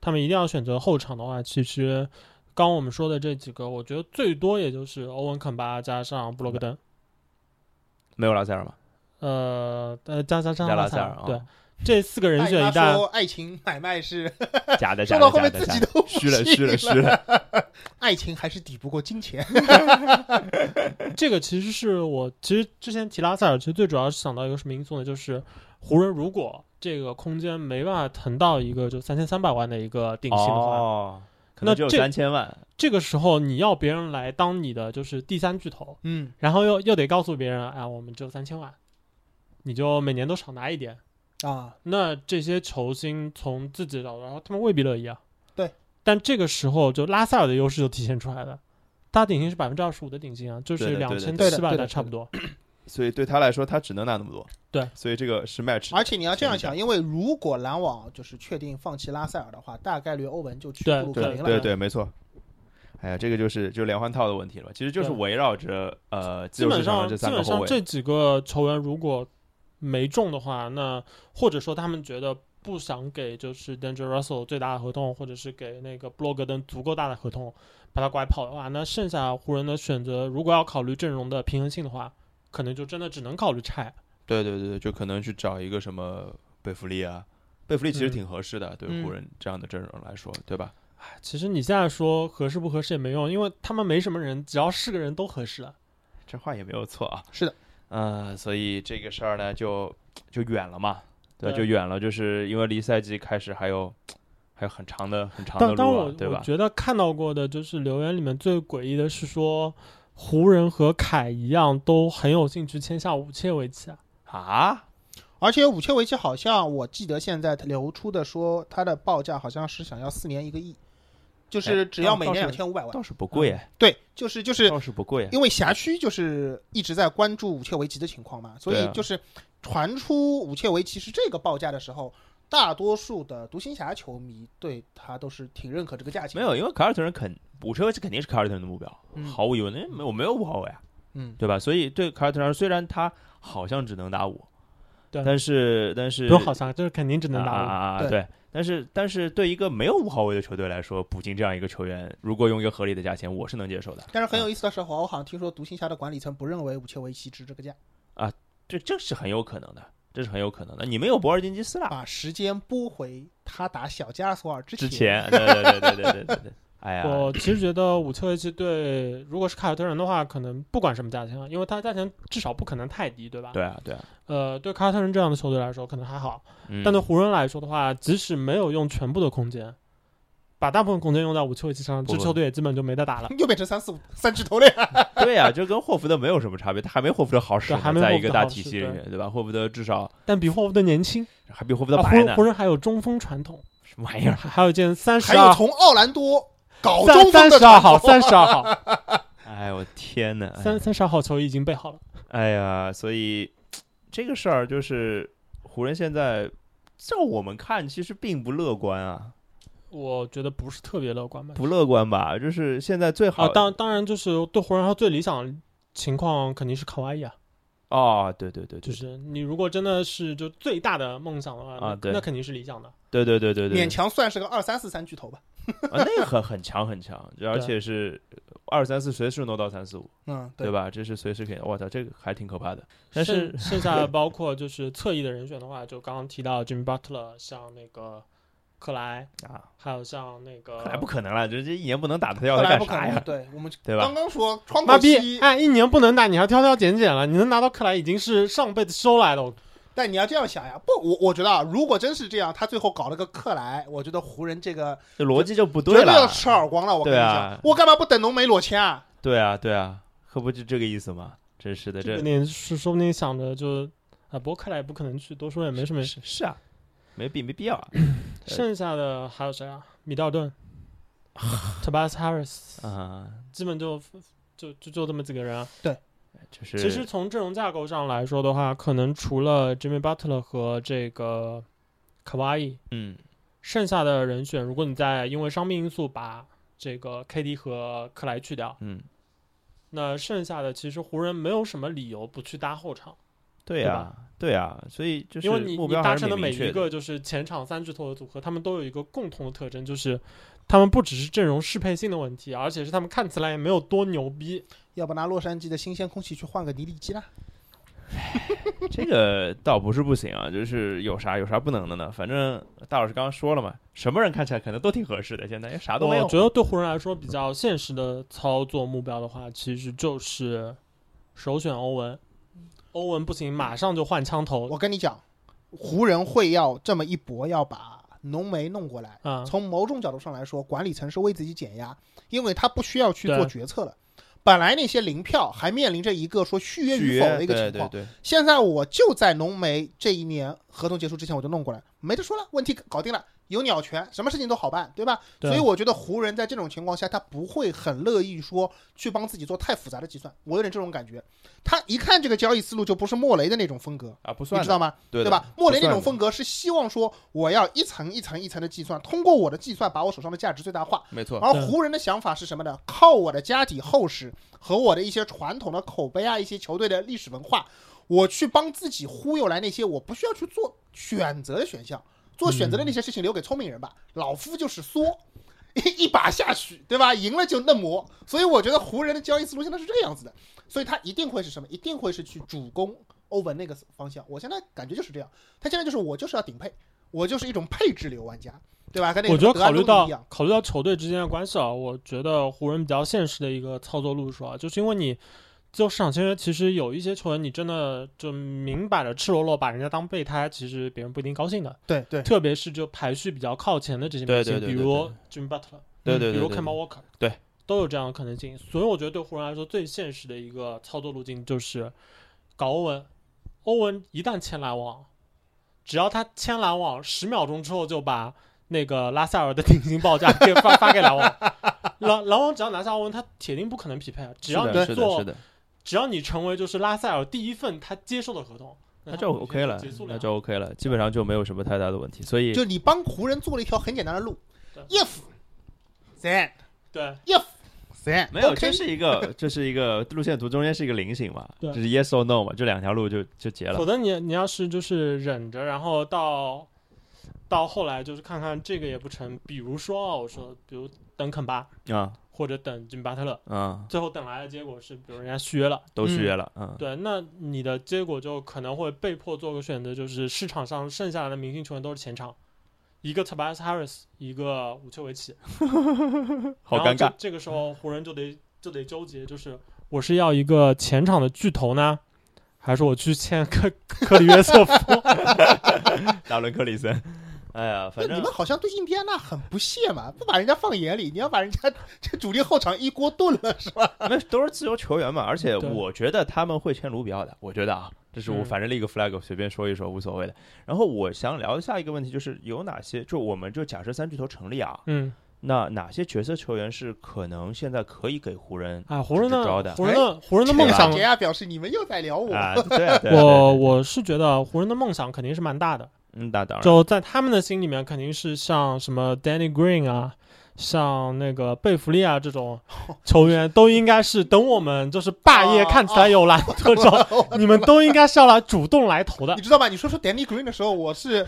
Speaker 3: 他们一定要选择后场的话，其实刚我们说的这几个，我觉得最多也就是欧文肯巴加上布洛克登。
Speaker 2: 没有拉塞尔吗？
Speaker 3: 呃呃加加加
Speaker 2: 加拉
Speaker 3: 拉塞
Speaker 2: 塞尔啊
Speaker 3: 对，这四个人选一旦
Speaker 1: 爱情买卖是
Speaker 2: 假的，假的，
Speaker 1: 说到后面
Speaker 2: 假的
Speaker 1: 自己
Speaker 2: 假的
Speaker 1: 都
Speaker 2: 虚了，虚了，虚了。
Speaker 1: 爱情还是抵不过金钱。
Speaker 3: 这个其实是我其实之前提拉塞尔，其实最主要是想到一个什么因素呢？就是湖人如果这个空间没办法腾到一个就三千三百万的一个顶薪的话，
Speaker 2: 哦，可
Speaker 3: 那
Speaker 2: 能只有
Speaker 3: 这
Speaker 2: 三千万。
Speaker 3: 这个时候你要别人来当你的就是第三巨头，
Speaker 1: 嗯，
Speaker 3: 然后又又得告诉别人，哎，我们只有三千万，你就每年都少拿一点。
Speaker 1: 啊，
Speaker 3: 那这些球星从自己的角度，然后他们未必乐意啊。
Speaker 1: 对。
Speaker 3: 但这个时候，就拉塞尔的优势就体现出来了。他顶薪是百分之二十五的顶薪啊，就是两千七百
Speaker 1: 对的对的
Speaker 3: 的差不多。
Speaker 2: 所以对他来说，他只能拿那么多。
Speaker 3: 对，
Speaker 2: 所以这个是 match。
Speaker 1: 而且你要这样想，因为如果篮网就是确定放弃拉塞尔的话，大概率欧文就去
Speaker 3: 对
Speaker 2: 对
Speaker 1: 布鲁克林了。
Speaker 2: 对对，没错。哎呀，这个就是就连环套的问题了，其实就是围绕着呃
Speaker 3: 基本
Speaker 2: 上
Speaker 3: 基。本上这几个球员如果没中的话，那或者说他们觉得不想给就是 Danger Russell 最大的合同，或者是给那个布洛格登足够大的合同把他拐跑的话，那剩下湖人的选择，如果要考虑阵容的平衡性的话，可能就真的只能考虑拆。
Speaker 2: 对对对对，就可能去找一个什么贝弗利啊，贝弗利其实
Speaker 3: 嗯
Speaker 2: 挺合适的，对
Speaker 1: 嗯
Speaker 2: 湖人这样的阵容来说，对吧？
Speaker 3: 其实你现在说合适不合适也没用，因为他们没什么人，只要是个人都合适了。
Speaker 2: 这话也没有错啊。
Speaker 1: 是的，
Speaker 2: 呃，所以这个事儿呢，就就远了嘛，对，
Speaker 3: 对
Speaker 2: 就远了，就是因为离赛季开始还有还有很长的很长的
Speaker 3: 但但我
Speaker 2: 路啊，对吧？
Speaker 3: 我觉得看到过的就是留言里面最诡异的是说，湖人和凯一样都很有兴趣签下武切维奇啊。
Speaker 2: 啊，
Speaker 1: 而且武切维奇好像我记得现在流出的说他的报价好像是想要四年一个亿，就是只要每年两千五百万。
Speaker 2: 倒是不贵哎，
Speaker 1: 对，就是就是
Speaker 2: 倒是不贵哎。
Speaker 1: 因为辖区就是一直在关注武切维奇的情况嘛，所以就是传出武切维奇是这个报价的时候，大多数的独行侠球迷对他都是挺认可这个价钱。
Speaker 2: 没有，因为凯尔特人肯武车维奇肯定是凯尔特人的目标，
Speaker 1: 嗯
Speaker 2: 毫无疑问，那没我没有五号位啊，
Speaker 1: 嗯，
Speaker 2: 对吧？所以对凯尔特人，虽然他好像只能打五，
Speaker 3: 对
Speaker 2: 但是但是
Speaker 3: 不用好像就是肯定只能打五。
Speaker 2: 啊啊啊啊！
Speaker 1: 对
Speaker 2: 对，但是但是对一个没有五号位的球队来说，补进这样一个球员，如果用一个合理的价钱，我是能接受的。
Speaker 1: 但是很有意思的是，我好像听说独行侠的管理层不认为五切维奇值这个价啊，
Speaker 2: 这这是很有可能的，这是很有可能的。你没有博尔金基斯了，
Speaker 1: 把时间拨回他打小加索尔之
Speaker 2: 前。对对对对对对对。哎呀，
Speaker 3: 我其实觉得五切维奇对，如果是凯尔特人的话，可能不管什么价钱，因为他的价钱至少不可能太低，对吧？
Speaker 2: 对啊，对啊。
Speaker 3: 呃，对凯尔特人这样的球队来说，可能还好。但对湖人来说的话，即使没有用全部的空间，把大部分空间用在武切维奇身上，这球队也基本就没得打了。
Speaker 1: 又变成三四五三巨头了呀。
Speaker 2: 对呀、就跟霍福德没有什么差别，他还没霍福德好使，
Speaker 3: 对还没
Speaker 2: 在一个大体系里面，对吧？霍福德至少
Speaker 3: 但比霍福德年轻，
Speaker 2: 还比霍福德白
Speaker 3: 湖，人还有中锋传统，
Speaker 2: 什么玩意儿？
Speaker 3: 还还有一件三十
Speaker 1: 还有
Speaker 3: 二
Speaker 1: 从奥兰多搞
Speaker 3: 三
Speaker 1: 中锋的
Speaker 3: 三十二号，三十二号，
Speaker 2: 哎我天呐，哎
Speaker 3: 三三十二号球衣已经备好了。
Speaker 2: 哎呀，所以这个事儿就是湖人现在，照我们看，其实并不乐观啊，
Speaker 3: 我觉得不是特别乐观吧。
Speaker 2: 不乐观吧？就是现在最好
Speaker 3: 啊，当当然就是对湖人他最理想的情况肯定是卡哇伊啊，
Speaker 2: 哦，对对对，对
Speaker 3: 就是你如果真的是就最大的梦想的话，那
Speaker 2: 啊对
Speaker 3: 那肯定是理想的。
Speaker 2: 对对对对对，
Speaker 1: 勉强算是个二三四三巨头吧。
Speaker 2: 啊，那个很很强很强，而且是二三四随时挪到三四五，
Speaker 1: 嗯，
Speaker 2: 对？吧？这是随时可以，我操，这个还挺可怕的。但是
Speaker 3: 剩剩下的 包括就是侧翼的人选的话，就刚刚提到 Jimmy Butler，像那个克莱，
Speaker 2: 啊，
Speaker 3: 还有像那个
Speaker 2: 克莱不可能了，这这一年不能打，他要
Speaker 1: 后
Speaker 2: 他
Speaker 1: 来不可能，
Speaker 2: 干啥呀？
Speaker 1: 对我们
Speaker 2: 对吧
Speaker 1: 刚刚说窗口期，
Speaker 3: 哎，一年不能打，你还挑挑拣拣了，你能拿到克莱已经是上辈子修来的。
Speaker 1: 但你要这样想呀，不，我我觉得啊，如果真是这样，他最后搞了个克莱，我觉得湖人这个
Speaker 2: 这逻辑就不对了。
Speaker 1: 对要吃耳光了。我跟你讲，我干嘛不等浓眉裸签啊？
Speaker 2: 对啊，对啊，可不就这个意思吗？真是的，这
Speaker 3: 有点是说不定想着就啊，不过克莱也不可能去，多说也没什么。
Speaker 2: 是是啊，没必没必要啊。
Speaker 3: 剩下的还有谁啊？米道顿、Tobias Harris，
Speaker 2: 啊，
Speaker 3: 基本就就就就这么几个人啊。
Speaker 2: 对就是
Speaker 3: 其实从阵容架构上来说的话，可能除了 Jimmy Butler 和这个卡哇伊，
Speaker 2: 嗯，
Speaker 3: 剩下的人选，如果你再因为伤病因素把这个 KD 和克莱去掉，
Speaker 2: 嗯，
Speaker 3: 那剩下的其实湖人没有什么理由不去搭后场，
Speaker 2: 对呀，对呀，所以就是
Speaker 3: 因为你
Speaker 2: 目标还是
Speaker 3: 你搭成的
Speaker 2: 蛮明确。
Speaker 3: 每一个就是前场三巨头的组合，他们都有一个共同的特征，就是他们不只是阵容适配性的问题，而且是他们看起来也没有多牛逼。
Speaker 1: 要不拿洛杉矶的新鲜空气去换个迪利基啦？
Speaker 2: 这个倒不是不行啊，就是有啥有啥不能的呢？反正大老师刚刚说了嘛，什么人看起来可能都挺合适的，现在也啥都没有
Speaker 3: 我。觉得对湖人来说比较现实的操作目标的话，其实就是首选欧文。欧文不行，马上就换枪头
Speaker 1: 我跟你讲，湖人会要这么一搏，要把浓眉弄过来。
Speaker 3: 啊！
Speaker 1: 从某种角度上来说，管理层是为自己减压，因为他不需要去做决策了。本来那些零票还面临着一个说续约与否的一个情况，
Speaker 2: 对对对，
Speaker 1: 现在我就在浓眉这一年合同结束之前我就弄过来，没得说了，问题搞定了，有鸟权，什么事情都好办，对吧？
Speaker 3: 对
Speaker 1: 所以我觉得湖人在这种情况下，他不会很乐意说去帮自己做太复杂的计算，我有点这种感觉。他一看这个交易思路就不是莫雷的那种风格，
Speaker 2: 啊，不算
Speaker 1: 你知道吗？
Speaker 2: 对对
Speaker 1: 吧？莫雷那种风格是希望说我要一层一层一层的计算，通过我的计算把我手上的价值最大化。
Speaker 2: 没错，
Speaker 1: 而湖人的想法是什么呢？靠我的家底厚实和我的一些传统的口碑啊，一些球队的历史文化，我去帮自己忽悠来那些我不需要去做选择的选项，做选择的那些事情留给聪明人吧。老夫就是缩。一一把下去，对吧？赢了就嫩模，所以我觉得湖人的交易思路现在是这个样子的，所以他一定会是什么？一定会是去主攻欧文那个方向。我现在感觉就是这样，他现在就是我就是要顶配，我就是一种配置流玩家，对吧？跟那
Speaker 3: 我觉得考虑到考虑到球队之间的关系啊，我觉得湖人比较现实的一个操作路数啊，就是因为你自由市场签约，其实有一些球员你真的就明摆着赤裸裸把人家当备胎，其实别人不一定高兴的。
Speaker 1: 对对，
Speaker 3: 特别是就排序比较靠前的这些明星，比如 Jim Butler，
Speaker 2: 对对对，
Speaker 3: 比如 Kemba Walker，
Speaker 2: 对，
Speaker 3: 都有这样的可能性。所以我觉得对湖人来说最现实的一个操作路径就是搞欧文。欧文一旦签篮网，只要他签篮网，十秒钟之后就把那个拉塞尔的顶薪报价给发发给篮网。篮篮网只要拿下欧文，他铁定不可能匹配啊！只要
Speaker 2: 是的是的
Speaker 3: 你做
Speaker 2: 是，的，
Speaker 3: 只要你成为就是拉塞尔第一份他接受的合同，
Speaker 2: 那就 OK 了
Speaker 3: 结束，
Speaker 2: 那就 OK 了，基本上就没有什么太大的问题。所以
Speaker 1: 就你帮湖人做了一条很简单的路
Speaker 3: 对
Speaker 1: ，if then
Speaker 3: 对。
Speaker 1: if then
Speaker 2: 没有，这是一个 这是一个路线图中间是一个菱形嘛，就是 yes or no 嘛，就两条路就就结了。
Speaker 3: 否。则你你要是就是忍着，然后到到后来就是看看这个也不成，比如说啊，我说比如等肯巴
Speaker 2: 啊
Speaker 3: 或者等金巴特勒，
Speaker 2: 嗯，
Speaker 3: 最后等来的结果是，比如人家续约了，
Speaker 2: 都续约了，嗯，
Speaker 3: 对，那你的结果就可能会被迫做个选择，就是市场上剩下来的明星球员都是前场。一个 Tobias Harris，一个武切维奇，
Speaker 2: 好尴尬。
Speaker 3: 这个时候湖人就得就得纠结，就是我是要一个前场的巨头呢，还是我去签 克克里约瑟夫？
Speaker 2: 达伦克里森，哎呀，反正
Speaker 1: 你们好像对印第安纳很不屑嘛，不把人家放眼里，你要把人家 这主力后场一锅炖了是吧？
Speaker 2: 那都是自由球员嘛，而且我觉得他们会签卢比奥的，我觉得啊，这是我
Speaker 3: 嗯
Speaker 2: 反正立一个 flag，随便说一说无所谓的。然后我想聊下一个问题，就是有哪些，就我们就假设三巨头成立啊，
Speaker 3: 嗯，
Speaker 2: 那哪些角色球员是可能现在可以给湖人
Speaker 3: 啊，湖人
Speaker 2: 的
Speaker 3: 的湖人的湖人的梦想，
Speaker 1: 杰亚表示你们又在聊我，
Speaker 2: 啊？对啊，对
Speaker 3: 我我是觉得湖人的梦想肯定是蛮大的，
Speaker 2: 嗯，那当然，
Speaker 3: 就在他们的心里面，肯定是像什么 Danny Green 啊，像那个贝弗利啊这种 球员，都应该是等我们就是霸业
Speaker 1: 哦
Speaker 3: 看起来有蓝图的时候，你们都应该是要来主动来投的
Speaker 1: 你。知道吧？你说出 Danny Green 的时候，我是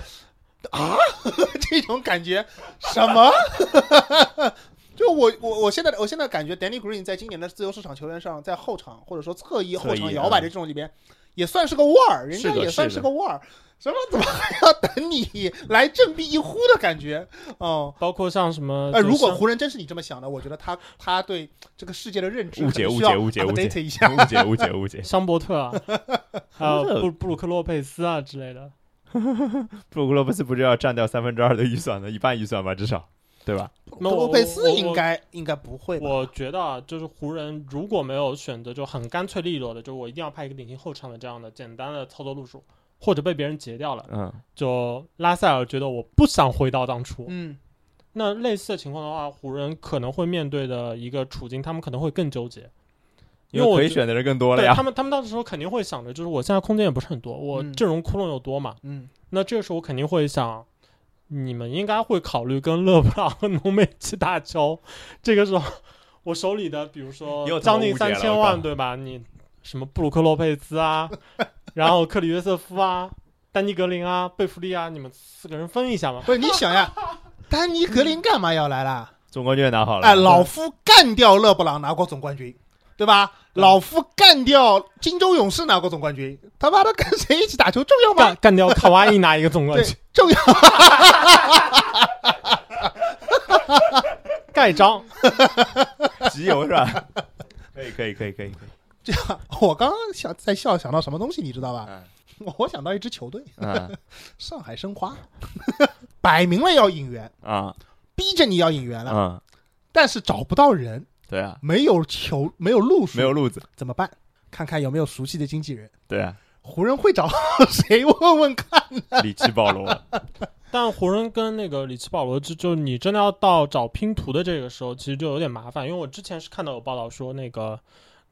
Speaker 1: 啊 这种感觉，什么？就我我我现在我现在感觉 Danny Green 在今年的自由市场球员上，在后场或者说侧翼后场摇摆的这种里边，也算是个腕儿，人家也算
Speaker 2: 是
Speaker 1: 个腕儿。什么怎么还要等你来振臂一呼的感觉？哦，
Speaker 3: 包括像什么，
Speaker 1: 呃，如果湖人真是你这么想的，我觉得他他对这个世界的认知
Speaker 2: 误解误解误解误解
Speaker 1: 一下。
Speaker 2: 误解误解误解，
Speaker 3: 桑伯特啊，还有
Speaker 2: 这
Speaker 3: 布布鲁克洛佩斯啊之类的。
Speaker 2: 布鲁克洛佩斯不是要占掉三分之二的预算的一半预算吧？至少对吧？
Speaker 3: 那
Speaker 1: 洛佩斯
Speaker 3: 我
Speaker 1: 应该应该不会？
Speaker 3: 我觉得啊，就是湖人如果没有选择就很干脆利落的，就我一定要派一个顶薪后场的这样的简单的操作路数，或者被别人截掉了，
Speaker 2: 嗯，
Speaker 3: 就拉塞尔觉得我不想回到当初。
Speaker 1: 嗯，
Speaker 3: 那类似的情况的话，湖人可能会面对的一个处境，他们可能会更纠结，因为我
Speaker 2: 可以选的人更多了呀
Speaker 3: 他。们，他们到时候肯定会想着，就是我现在空间也不是很多，我
Speaker 1: 嗯
Speaker 3: 阵容窟窿又多嘛，
Speaker 1: 嗯，
Speaker 3: 那这个时候我肯定会想，你们应该会考虑跟勒布朗和浓眉去打球。这个时候，我手里的比如说将近三千万，对吧？你什么布鲁克洛佩兹啊，然后克里约瑟夫啊，丹尼格林啊，贝弗利啊，你们四个人分一下嘛。
Speaker 1: 不是你想呀，丹尼格林干嘛要来啦？
Speaker 2: 总冠军也拿好了，
Speaker 1: 哎，老夫干掉勒布朗，拿过总冠军。对吧？老夫干掉金州勇士拿过总冠军，他妈的跟谁一起打球重要吗
Speaker 3: 干？干掉卡哇伊拿一个总冠军，，
Speaker 1: 重要。
Speaker 3: 盖章。
Speaker 2: 集邮是吧？可以可以可以可以可以。
Speaker 1: 这样，我刚刚想在笑，想到什么东西，你知道吧？
Speaker 2: 嗯
Speaker 1: 我想到一支球队，
Speaker 2: 嗯
Speaker 1: 上海申花，摆明了要引援，
Speaker 2: 啊
Speaker 1: 逼着你要引援了，
Speaker 2: 嗯，
Speaker 1: 但是找不到人，
Speaker 2: 对啊，
Speaker 1: 没有球，没有路数，
Speaker 2: 没有路子，
Speaker 1: 怎么办？看看有没有熟悉的经纪人。
Speaker 2: 对啊，
Speaker 1: 湖人会找 谁问问看？
Speaker 2: 里奇保罗，
Speaker 3: 但湖人跟那个里奇保罗就，就你真的要到找拼图的这个时候，其实就有点麻烦，因为我之前是看到有报道说，那个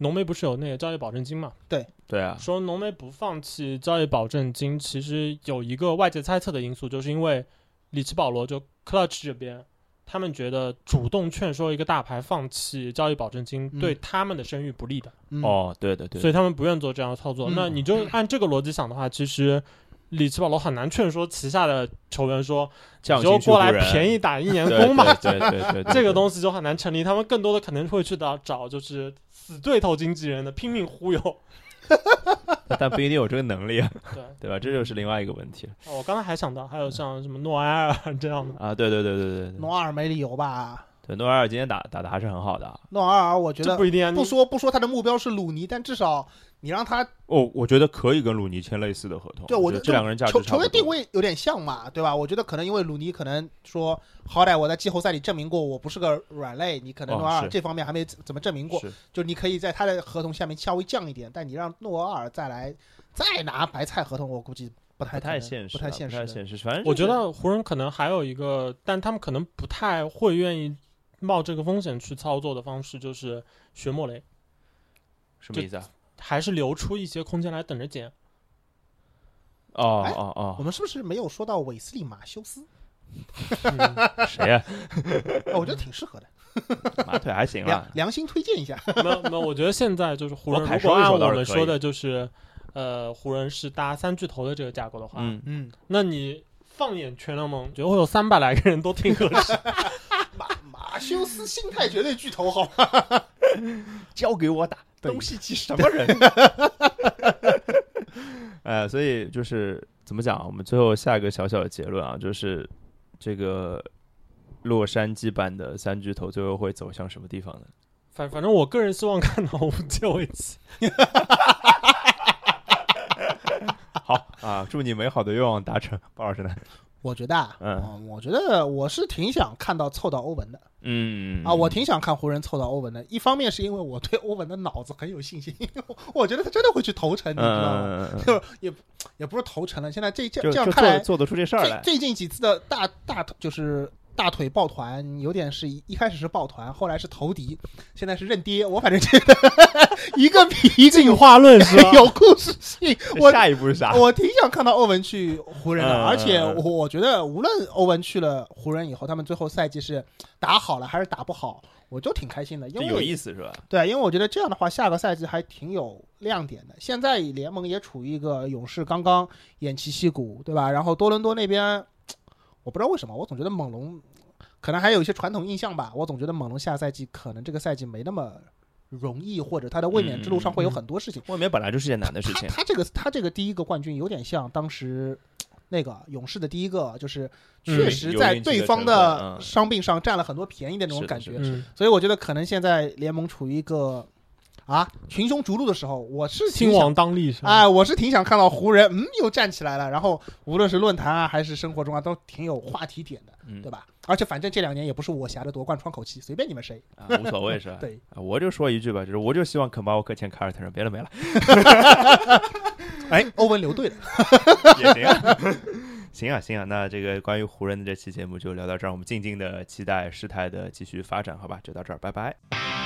Speaker 3: 浓眉不是有那个交易保证金嘛，
Speaker 2: 对。对啊，
Speaker 3: 说浓眉不放弃交易保证金，其实有一个外界猜测的因素，就是因为里奇保罗就 Clutch 这边，他们觉得主动劝说一个大牌放弃交易保证金，
Speaker 1: 嗯。
Speaker 3: 对他们的声誉不利的，
Speaker 1: 嗯，
Speaker 2: 哦，对的对。的，
Speaker 3: 所以他们不愿做这样的操作。
Speaker 1: 嗯。
Speaker 3: 那你就按这个逻辑想的话，其实里奇保罗很难劝说旗下的球员说，
Speaker 2: 降
Speaker 3: 你就过来便宜打一年工吧。
Speaker 2: 对对对对，对。
Speaker 3: 这个东西就很难成立，他们更多的可能会去找找就是死对头经纪人的拼命忽悠。
Speaker 2: 但不一定有这个能力啊，
Speaker 3: 对，
Speaker 2: 对吧？这就是另外一个问题
Speaker 3: 哦我刚才还想到还有像什么诺埃尔 这样的，
Speaker 2: 啊！对对对对对
Speaker 1: 诺埃尔没理由吧？
Speaker 2: 对诺埃尔今天打打的还是很好的啊。
Speaker 1: 诺埃尔，我觉得
Speaker 3: 不一定啊。
Speaker 1: 不说不说他的目标是鲁尼，但至少你让他
Speaker 2: 哦，我觉得可以跟鲁尼签类似的合同。
Speaker 1: 对，我觉得
Speaker 2: 这两个人价值
Speaker 1: 球球员定位有点像嘛，对吧？我觉得可能因为鲁尼可能说，好歹我在季后赛里证明过我不是个软肋，你可能
Speaker 2: 哦
Speaker 1: 诺尔尔这方面还没怎么证明过，
Speaker 2: 是
Speaker 1: 就你可以在他的合同下面稍微降一点，但你让诺尔尔再来再拿白菜合同，我估计不太
Speaker 2: 现实啊，不
Speaker 1: 太现实的。
Speaker 2: 太现实。反正
Speaker 3: 我觉得湖人可能还有一个，但他们可能不太会愿意冒这个风险去操作的方式，就是学莫雷，
Speaker 2: 什么意思啊？
Speaker 3: 还是留出一些空间来等着捡。
Speaker 2: 哦
Speaker 1: 哎
Speaker 2: 哦哦，
Speaker 1: 我们是不是没有说到韦斯利马修斯？
Speaker 3: 嗯
Speaker 2: 谁呀？
Speaker 1: 哦我觉得挺适合的，
Speaker 2: 马腿还行啊。
Speaker 1: 良良心推荐一下。
Speaker 3: 没有没有，我觉得现在就是湖人，如果按我们说的就是，呃，湖人是搭三巨头的这个架构的话，
Speaker 2: 嗯，
Speaker 1: 嗯，
Speaker 3: 那你放眼全联盟，觉得会有三百来个人都挺合适。
Speaker 1: 马马修斯心态绝对巨头，好吗？
Speaker 2: 交给我打，
Speaker 1: 对
Speaker 2: 东契奇什么人？哎，所以就是怎么讲？我们最后下一个小小的结论啊，就是这个洛杉矶版的三巨头最后会走向什么地方呢？
Speaker 3: 反反正我个人希望看到无界维奇。
Speaker 2: 好啊，祝你美好的愿望达成，鲍老师呢？
Speaker 1: 我觉得啊，
Speaker 2: 嗯
Speaker 1: 嗯，我觉得我是挺想看到凑到欧文的
Speaker 2: 嗯
Speaker 1: 啊，我挺想看湖人凑到欧文的。一方面是因为我对欧文的脑子很有信心，我觉得他真的会去投诚，你知道吗？就也也不是投诚了，现在这这这样看来，
Speaker 2: 做做得出这事儿来。
Speaker 1: 最近几次的大大就是大腿抱团，有点是一一开始是抱团，后来是投敌，现在是认爹。我反正觉得一个比一个
Speaker 3: 进
Speaker 1: 有
Speaker 3: 化论是吧？
Speaker 1: 有故事性。我
Speaker 2: 下一步是啥？
Speaker 1: 我挺想看到欧文去湖人的，
Speaker 2: 嗯
Speaker 1: 而且
Speaker 2: 嗯嗯
Speaker 1: 我我觉得无论欧文去了湖人以后，他们最后赛季是打好了还是打不好，我就挺开心的，因
Speaker 2: 这有
Speaker 1: 为
Speaker 2: 意思是吧？
Speaker 1: 对，因为我觉得这样的话，下个赛季还挺有亮点的。现在联盟也处于一个勇士刚刚偃旗息鼓，对吧？然后多伦多那边，我不知道为什么，我总觉得猛龙可能还有一些传统印象吧，我总觉得猛龙下赛季可能这个赛季没那么容易，或者他的卫冕之路上会有很多事情。
Speaker 2: 卫冕本来就是件难的事情。
Speaker 1: 他他这个他这个第一个冠军有点像当时那个勇士的第一个，就是确
Speaker 3: 嗯
Speaker 1: 实在对方的
Speaker 2: 嗯
Speaker 1: 伤病上占了很多便宜的那种感觉。所以我觉得可能现在联盟处于一个啊群雄逐鹿的时候，我是挺想
Speaker 3: 兴亡当立是吧？
Speaker 1: 哎，我是挺想看到湖人嗯又站起来了，然后无论是论坛啊还是生活中啊都挺有话题点的，
Speaker 2: 嗯
Speaker 1: 对吧？而且反正这两年也不是我侠的夺冠窗口期，随便你们谁。
Speaker 2: 啊，无所谓是吧？
Speaker 1: 对，
Speaker 2: 啊，我就说一句吧，就是我就希望肯巴沃克签凯尔特人，别的没了
Speaker 1: 哎，欧文留队了，
Speaker 2: 也行啊。行啊，行啊，那这个关于湖人的这期节目就聊到这儿，我们静静的期待事态的继续发展，好吧？就到这儿，拜拜。